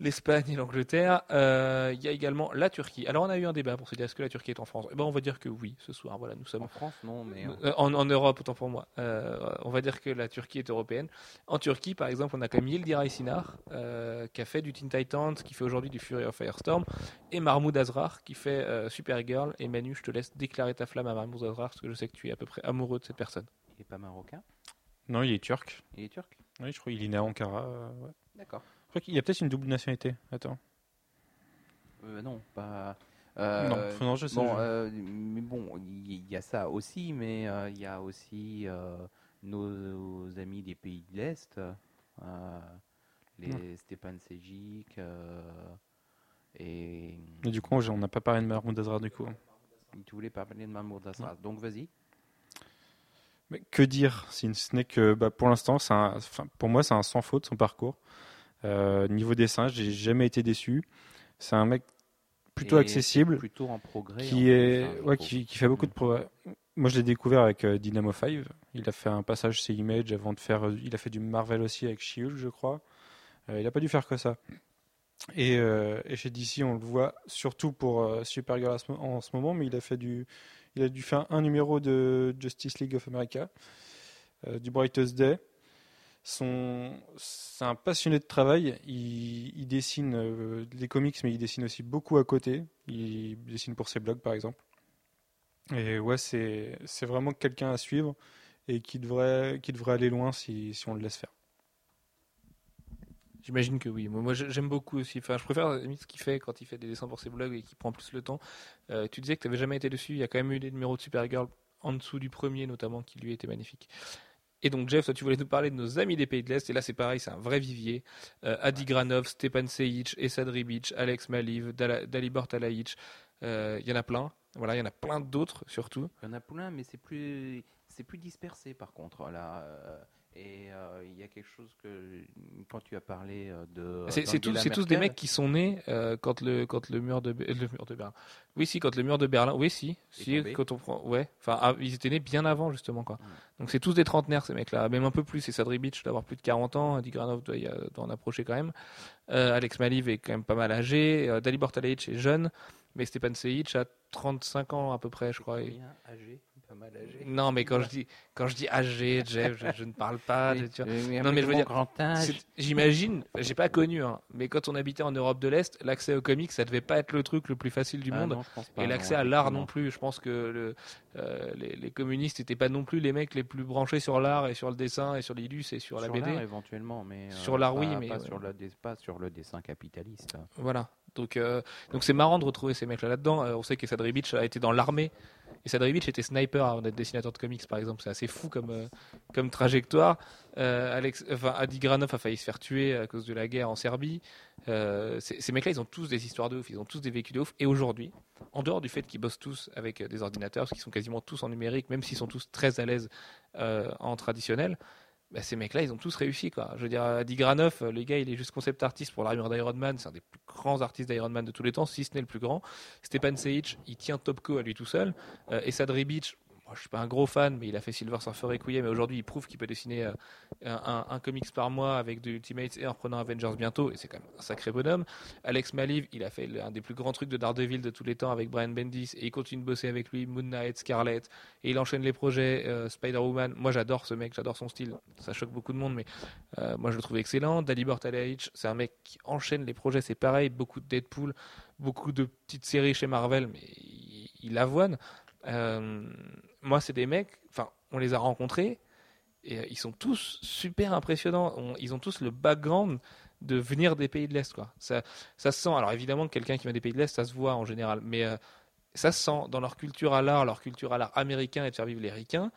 l'Espagne et l'Angleterre, euh, il y a également la Turquie. Alors, on a eu un débat pour se dire est-ce que la Turquie est en France? Eh ben, On va dire que oui, ce soir. Voilà, nous sommes En France, non, mais. euh, En, en Europe, autant pour moi. Euh, on va dire que la Turquie est européenne. En Turquie, par exemple, on a quand même Yildiray Sinar, euh, qui a fait du Teen Titans, qui fait aujourd'hui du Fury of Firestorm, et Mahmoud Azrar, qui fait euh, Supergirl. Et Manu, je te laisse déclarer ta flamme à Mahmoud Azrar, parce que je sais que tu es à peu près amoureux de cette personne. Il est pas marocain? Non, il est turc. Il est turc? Oui, je crois qu'il est né à Ankara. euh, ouais. D'accord. Je crois qu'il y a peut-être une double nationalité. Attends. Euh, non, pas. euh, non, je sais. Bon, euh, mais bon, il y, y a ça aussi, mais il y a aussi nos, amis des pays de l'Est, les Stepan Sejic, euh, et Mais du coup, on n'a pas parlé de Mahmoud Azrar du coup. tu voulais parler de Mahmoud Asrar, donc vas-y. Mais que dire si ce n'est que bah, pour l'instant, pour moi, c'est un sans faute son parcours. Euh, niveau dessin, j'ai jamais été déçu. C'est un mec plutôt Et accessible, plutôt en progrès. qui est, ouais, qui, qui fait beaucoup de progrès. Moi, je l'ai découvert avec euh, Dynamo 5. Il a fait un passage chez Image avant de faire. euh, il a fait du Marvel aussi avec She-Hulk, je crois. Il a pas dû faire que ça. Et, euh, et chez DC, on le voit surtout pour euh, Supergirl en ce moment, mais il a fait du, il a dû faire un numéro de Justice League of America, euh, du Brightest Day. C'est un passionné de travail. Il, dessine euh, les comics, mais il dessine aussi beaucoup à côté. Il dessine pour ses blogs, par exemple. Et ouais, c'est, vraiment quelqu'un à suivre et qui devrait, qui devrait aller loin si, si on le laisse faire. J'imagine que oui. Moi, moi, j'ai- j'aime beaucoup aussi. Enfin, je préfère ce qu'il fait quand il fait des dessins pour ses blogs et qu'il prend plus le temps. Euh, tu disais que tu n'avais jamais été dessus. Il y a quand même eu des numéros de Supergirl en dessous du premier, notamment, qui lui était magnifique. Et donc, Jeff, toi, tu voulais nous parler de nos amis des pays de l'Est. Et là, c'est pareil, c'est un vrai vivier. Euh, Adi Granov, Stepan Sejic, Esad Ribic, Alex Maliv, Dala- Dalibor Talajic. Euh, Il y en a plein. Voilà, il y en a plein d'autres, surtout. Il y en a plein, mais c'est plus, c'est plus dispersé par contre. Là, euh, et euh, il y a quelque chose que quand tu as parlé euh, de. C'est c'est tous, c'est des mecs qui sont nés euh, quand le quand le mur de le mur de Berlin. Oui, si quand le mur de Berlin. Oui, si, quand on prend. Ouais. Enfin, ils étaient nés bien avant justement quoi. Ouais. Donc c'est tous des trentenaires ces mecs-là, même un peu plus. Et Sadri Beach doit avoir plus de 40 ans. Adi Granov doit, y a- doit en approcher quand même. Euh, Alex Maliv est quand même pas mal âgé. Euh, Dalibor Talajic est jeune, mais Stepan Sejic a 35 ans à peu près, je crois. Et- âgé, pas mal âgé. Non, mais quand je dis quand je dis âgé, Jeff, je, je ne parle pas. de- tu vois. Oui, Non, mais je veux dire, J'imagine, j'ai pas connu, hein, mais quand on habitait en Europe de l'Est, l'accès aux comics, ça devait pas être le truc le plus facile du Ah monde. non, pas, et l'accès à l'art non plus. Je pense que le, euh, les, les communistes n'étaient pas non plus les mecs les plus branchés sur l'art et sur le dessin et sur l'illus et sur, la BD. éventuellement, mais euh, Sur l'art, oui, mais pas ouais. sur le dess- pas sur le dessin capitaliste. Voilà. Donc, euh, donc c'est marrant de retrouver ces mecs-là là-dedans. On sait que Sadri Beach a été dans l'armée. Et Sadri Beach était sniper avant d'être dessinateur de comics, par exemple. C'est assez fou comme, euh, comme trajectoire. Euh, Alex, enfin, Adi Granov a failli se faire tuer à cause de la guerre en Serbie. Euh, ces mecs-là, ils ont tous des histoires de ouf. Ils ont tous des vécus de ouf. Et aujourd'hui, en dehors du fait qu'ils bossent tous avec euh, des ordinateurs, parce qu'ils sont quasiment tous en numérique, même s'ils sont tous très à l'aise en traditionnel, bah, ces mecs-là, ils ont tous réussi. Quoi. Je veux dire, Adi Granov, euh, le gars, il est juste concept artiste pour l'armure d'Iron Man. C'est un des plus grands artistes d'Iron Man de tous les temps, si ce n'est le plus grand. Stepan Sejic, il tient Topco à lui tout seul. Euh, et Sadri Beach, moi je suis pas un gros fan, mais il a fait Silver Surfer Requiem, mais aujourd'hui il prouve qu'il peut dessiner euh, un, comics par mois avec de Ultimates et en reprenant Avengers bientôt, et c'est quand même un sacré bonhomme. Alex Maliv, il a fait un des plus grands trucs de Daredevil de tous les temps avec Brian Bendis, et il continue de bosser avec lui, Moon Knight, Scarlet, et il enchaîne les projets euh, Spider-Woman. Moi j'adore ce mec, j'adore son style, ça choque beaucoup de monde, mais euh, moi je le trouve excellent. Dalibor Talevich, c'est un mec qui enchaîne les projets, c'est pareil, beaucoup de Deadpool, beaucoup de petites séries chez Marvel, mais il, il avoine. Moi, c'est des mecs, enfin, on les a rencontrés et euh, ils sont tous super impressionnants. ils ont tous le background de venir des pays de l'Est, quoi. Ça, ça se sent. Alors évidemment, quelqu'un qui vient des pays de l'Est, ça se voit en général, mais euh, ça se sent dans leur culture à l'art, leur culture à l'art américain et de faire vivre les ricains.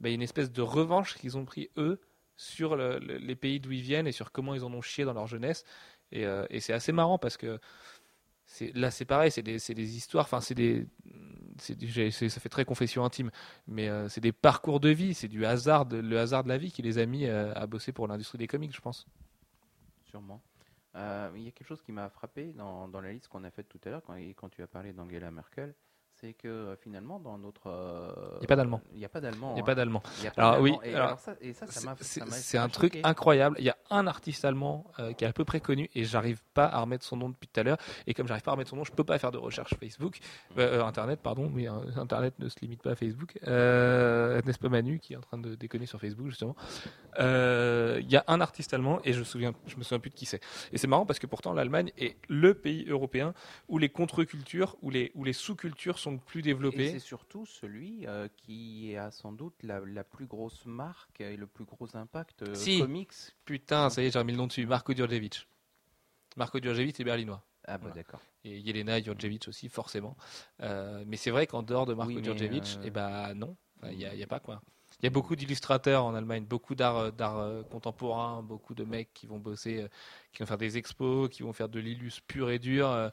Ben, il y a une espèce de revanche qu'ils ont pris eux sur les pays d'où ils viennent et sur comment ils en ont chié dans leur jeunesse. Et, et c'est assez marrant parce que là c'est pareil, c'est des, des, histoires, enfin c'est des, ça fait très confession intime, mais euh, c'est des parcours de vie, c'est du hasard, le hasard de la vie qui les a mis euh, à bosser pour l'industrie des comics, je pense. Sûrement. Euh, il y a quelque chose qui m'a frappé dans, la liste qu'on a faite tout à l'heure quand, tu as parlé d'Angela Merkel, c'est que euh, finalement dans notre il n'y a pas d'allemand. il n'y a pas d'allemand il n'y a pas d'allemand. Alors oui c'est un truc incroyable. Il y a un artiste allemand euh, qui est à peu près connu et j'arrive pas à remettre son nom depuis tout à l'heure. Et comme j'arrive pas à remettre son nom je peux pas faire de recherche Facebook. Euh, internet pardon mais internet ne se limite pas à Facebook. N'est-ce pas Manu qui est en train de déconner sur Facebook justement. Il y a un artiste allemand et je me souviens je me souviens plus de qui c'est. Et c'est marrant parce que pourtant l'Allemagne est le pays européen où les contre-cultures où les où les sous-cultures sont plus développés. c'est surtout celui euh, qui a sans doute la, plus grosse marque et le plus gros impact euh, si. comics. Putain, ça y est, j'ai remis le nom dessus. Marco Djurdjevic. Marco Djurdjevic est berlinois. Ah bah d'accord. Et Yelena Djurdjevic aussi, forcément. Euh, mais c'est vrai qu'en dehors de Marco oui, Djurdjevic, eh ben, non, il n'y a, a, pas quoi. Il y a beaucoup d'illustrateurs en Allemagne, beaucoup d'art, d'art contemporain, beaucoup de mecs qui vont bosser, qui vont faire des expos, qui vont faire de l'illus pur et dur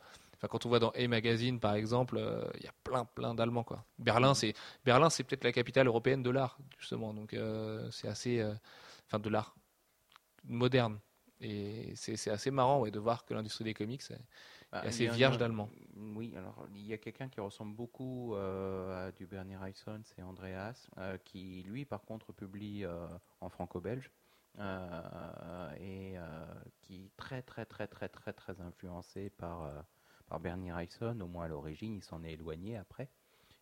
quand on voit dans A Magazine, par exemple, euh, il y a plein, plein d'Allemands, quoi. Berlin, c'est Berlin, c'est peut-être la capitale européenne de l'art, justement. Donc, euh, c'est assez, euh, enfin, de l'art moderne. Et c'est assez marrant ouais, de voir que l'industrie des comics est, bah, assez vierge d'allemand. Oui, alors il y a quelqu'un qui ressemble beaucoup à du Bernie Wrightson, c'est Andreas, qui lui par contre publie en franco-belge et qui est très très très très très très influencé par par Bernie Wrightson, au moins à l'origine, il s'en est éloigné après.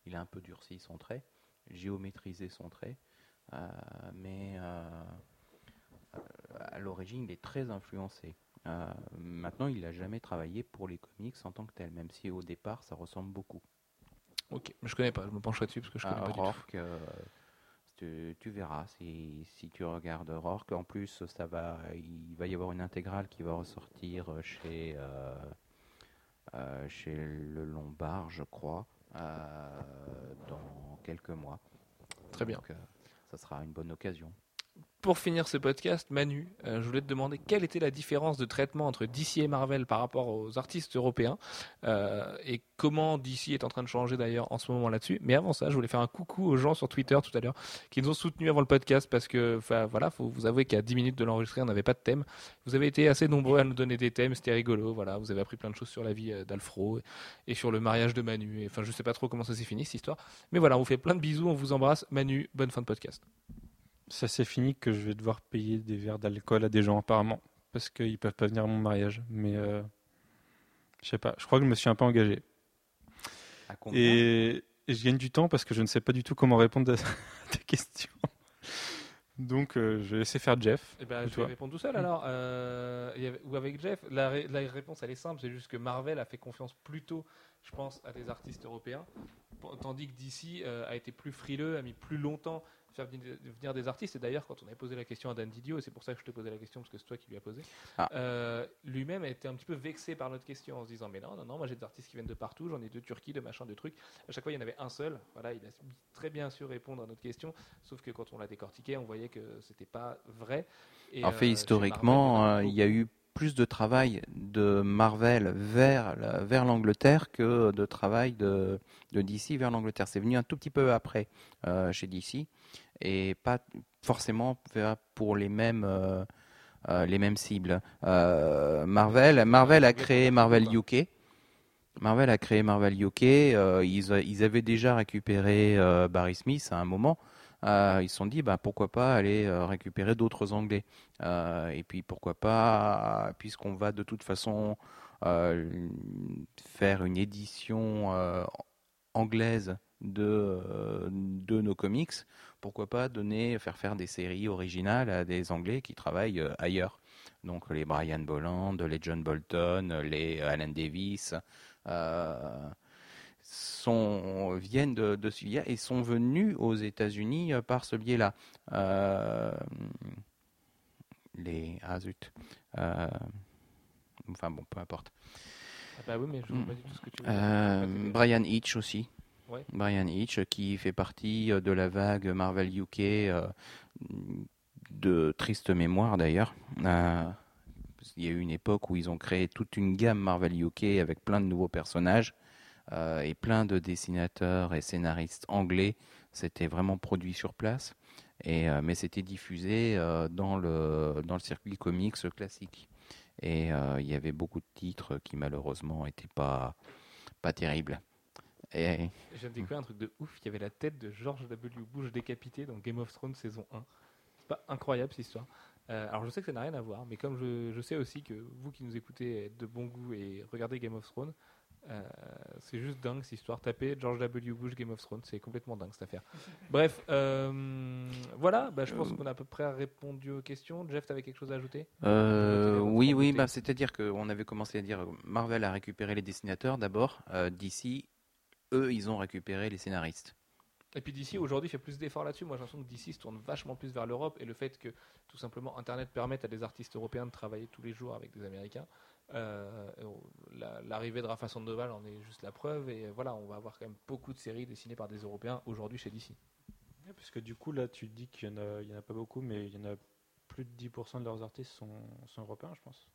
Il a un peu durci son trait, géométrisé son trait, euh, mais euh, à l'origine, il est très influencé. Euh, maintenant, il n'a jamais travaillé pour les comics en tant que tel, même si au départ, ça ressemble beaucoup. Ok, mais je connais pas, je me pencherai dessus parce que je connais pas tu, tu, verras si, si, tu regardes Rourke. En plus, ça va, il va y avoir une intégrale qui va ressortir chez euh, chez le Lombard, je crois, euh, dans quelques mois. Très bien. Euh, ça sera une bonne occasion pour finir ce podcast, Manu, euh, je voulais te demander quelle était la différence de traitement entre DC et Marvel par rapport aux artistes européens euh, et comment DC est en train de changer d'ailleurs en ce moment là-dessus. Mais avant ça, je voulais faire un coucou aux gens sur Twitter tout à l'heure qui nous ont soutenus avant le podcast parce que, voilà, faut vous avouer qu'à 10 minutes de l'enregistrer, on n'avait pas de thème. Vous avez été assez nombreux à nous donner des thèmes, c'était rigolo. Voilà, vous avez appris plein de choses sur la vie euh, d'Alfro et sur le mariage de Manu. enfin, je sais pas trop comment ça s'est fini cette histoire, mais voilà, on vous fait plein de bisous, on vous embrasse. Manu, bonne fin de podcast ça c'est fini que je vais devoir payer des verres d'alcool à des gens apparemment parce qu'ils peuvent pas venir à mon mariage. Mais euh, je sais pas. Je crois que je me suis un peu engagé. Et, et, je gagne du temps parce que je ne sais pas du tout comment répondre à tes questions. Donc euh, je vais laisser faire Jeff. Eh ben, je vais répondre tout seul alors. Euh, ou avec Jeff. La, la, réponse elle est simple, c'est juste que Marvel a fait confiance plutôt, je pense, à des artistes européens, tandis que DC a été plus frileux, a mis plus longtemps faire venir des artistes. Et d'ailleurs, quand on avait posé la question à Dan Didio, et c'est pour ça que je te posais la question, parce que c'est toi qui lui as posé, ah. euh, lui-même a été un petit peu vexé par notre question en se disant Mais non, non, non, moi j'ai des artistes qui viennent de partout, j'en ai de Turquie, de machin, de trucs. À chaque fois, il y en avait un seul. Voilà, il a très bien su répondre à notre question, sauf que quand on l'a décortiqué, on voyait que c'était pas vrai. Et, en fait, euh, historiquement, euh, il y a eu plus de travail de Marvel vers, vers l'Angleterre que de travail de, de DC vers l'Angleterre. C'est venu un tout petit peu après chez DC et pas forcément pour les mêmes euh, euh, les mêmes cibles. Euh, Marvel, Marvel a créé Marvel UK Marvel a créé Marvel UK. euh, ils, avaient déjà récupéré euh, Barry Smith à un moment. Euh, ils se sont dit, bah, pourquoi pas aller euh, récupérer d'autres Anglais. Euh, et puis pourquoi pas, puisqu'on va de toute façon faire une édition anglaise de, de nos comics, pourquoi pas donner, faire faire des séries originales à des Anglais qui travaillent ailleurs. Donc les Brian Bolland, les John Bolton, les Alan Davis sont, viennent de, de ce biais et sont venus aux États-Unis euh, par ce biais-là. Euh, les ah zut. Euh, enfin bon, peu importe. Ah bah oui, mais je vois Mm. pas du tout ce que tu veux dire. Euh, Ouais, c'est- Brian Hitch aussi. Ouais. Brian Hitch qui fait partie de la vague Marvel UK de triste mémoire d'ailleurs. Qu'il y a eu une époque où ils ont créé toute une gamme Marvel UK avec plein de nouveaux personnages euh, et plein de dessinateurs et scénaristes anglais. C'était vraiment produit sur place. Et, euh, mais c'était diffusé euh, dans, le, dans le circuit comics classique. Et il y avait beaucoup de titres qui malheureusement n'étaient pas, pas terribles. De découvrir un truc de ouf. Il y avait la tête de George W. Bush décapité dans Game of Thrones saison 1. C'est pas incroyable cette histoire. Alors je sais que ça n'a rien à voir, mais comme je, je sais aussi que vous qui nous écoutez êtes de bon goût et regardez Game of Thrones, euh, c'est juste dingue cette histoire. Tapez George W. Bush Game of Thrones, c'est complètement dingue cette affaire. Bref, euh, voilà, bah, je pense qu'on a à peu près répondu aux questions. Jeff, t'avais quelque chose à ajouter? Euh, oui, oui, bah, c'est-à-dire qu'on avait commencé à dire Marvel a récupéré les dessinateurs d'abord. Euh, D'ici, eux, ils ont récupéré les scénaristes. Et puis d'ici aujourd'hui fait plus d'efforts là-dessus. Moi j'ai l'impression que d'ici se tourne vachement plus vers l'Europe et le fait que tout simplement Internet permette à des artistes européens de travailler tous les jours avec des Américains. Euh, la- L'arrivée de Rafa Sandoval en est juste la preuve et voilà, on va avoir quand même beaucoup de séries dessinées par des Européens aujourd'hui chez DC. Ouais, Parce que du coup, là, tu dis qu'il n'y en, a- il y en a pas beaucoup, mais il y en a plus de 10% de leurs artistes sont, sont européens, je pense.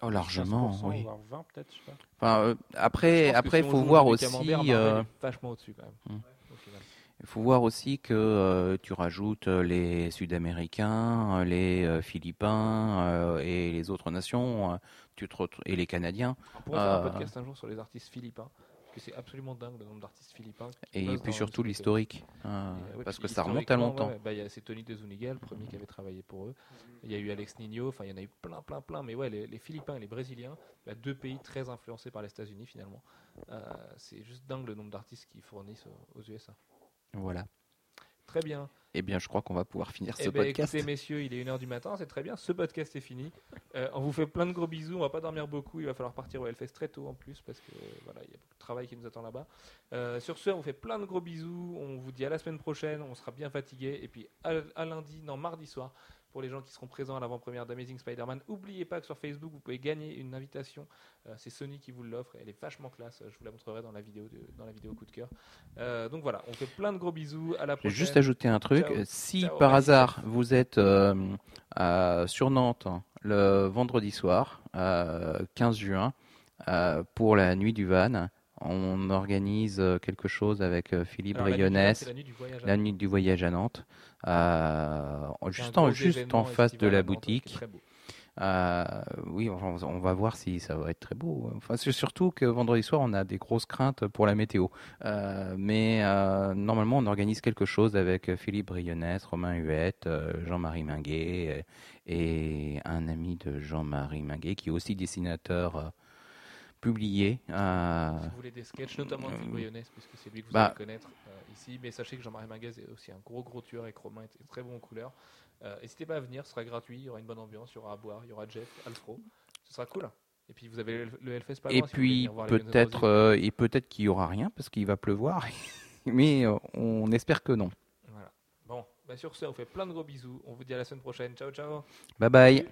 Oh, largement, 15%, oui. voire 20 peut-être, je sais pas. Enfin, euh, après, après, faut voir aussi. euh, est vachement au-dessus quand même. Hmm. au final. Il faut voir aussi que euh, tu rajoutes euh, les Sud-Américains, euh, les euh, Philippins euh, et les autres nations, tu te retrouves- et les Canadiens. On pourrait faire un podcast un jour sur les artistes philippins parce que c'est absolument dingue le nombre d'artistes philippins. Et puis surtout l'historique, hein, ouais, parce que ça remonte à longtemps. ouais, bah, c'est Tony De Zuniga, le premier qui avait travaillé pour eux. Il y a eu Alex Nino, enfin il y en a eu plein, plein, plein. Mais ouais, les, les Philippins et les Brésiliens, bah, deux pays très influencés par les États-Unis finalement. C'est juste dingue le nombre d'artistes qu'ils fournissent aux USA. Voilà. Très bien. Eh bien, je crois qu'on va pouvoir finir ce Eh ben, podcast. écoutez, messieurs, il est 1h du matin, c'est très bien. Ce podcast est fini. Euh, on vous fait plein de gros bisous. On va pas dormir beaucoup. Il va falloir partir au Hellfest très tôt en plus parce que voilà, il y a beaucoup de travail qui nous attend là-bas. Euh, sur ce, on vous fait plein de gros bisous. On vous dit à la semaine prochaine. On sera bien fatigué. Et puis à, à lundi, non, mardi soir, pour les gens qui seront présents à l'avant-première d'Amazing Spider-Man, n'oubliez pas que sur Facebook, vous pouvez gagner une invitation. Euh, c'est Sony qui vous l'offre. Elle est vachement classe. Je vous la montrerai dans la vidéo, de- dans la vidéo coup de cœur. Euh, donc voilà, on fait plein de gros bisous. À la prochaine. juste ajouter un truc. Ciao. Si Ciao, par hasard vous êtes euh, à- sur Nantes le vendredi soir, euh, 15 juin, pour la nuit du van, on organise euh, quelque chose avec euh, Philippe Alors, la nuit du Brionès, c'est la nuit du voyage à Nantes, euh, C'est juste en, juste face de la boutique. Euh, oui, on, on va voir si ça va être très beau. Enfin, c'est surtout que vendredi soir, on a des grosses craintes pour la météo. Euh, mais euh, normalement, on organise quelque chose avec Philippe Brionès, Romain Huette, euh, Jean-Marie Minguet euh, et un ami de Jean-Marie Minguet qui est aussi dessinateur publié. Euh, Si vous voulez des sketchs, notamment de Philippe euh, puisque c'est lui que vous bah- allez connaître euh, ici. Mais sachez que Jean-Marie Manguez est aussi un gros gros tueur et que Romain est très bon en couleur. N'hésitez pas à venir, ce sera gratuit, il y aura une bonne ambiance, il y aura à boire, il y aura Jeff, Alfro. Ce sera cool. Et puis vous avez le, Hellfest pas et loin, puis peut-être euh, et peut-être qu'il y aura rien parce qu'il va pleuvoir. mais euh, on espère que non. Voilà. Bon, bah sur ce, on fait plein de gros bisous. On vous dit à la semaine prochaine. Ciao, ciao. Bye bye.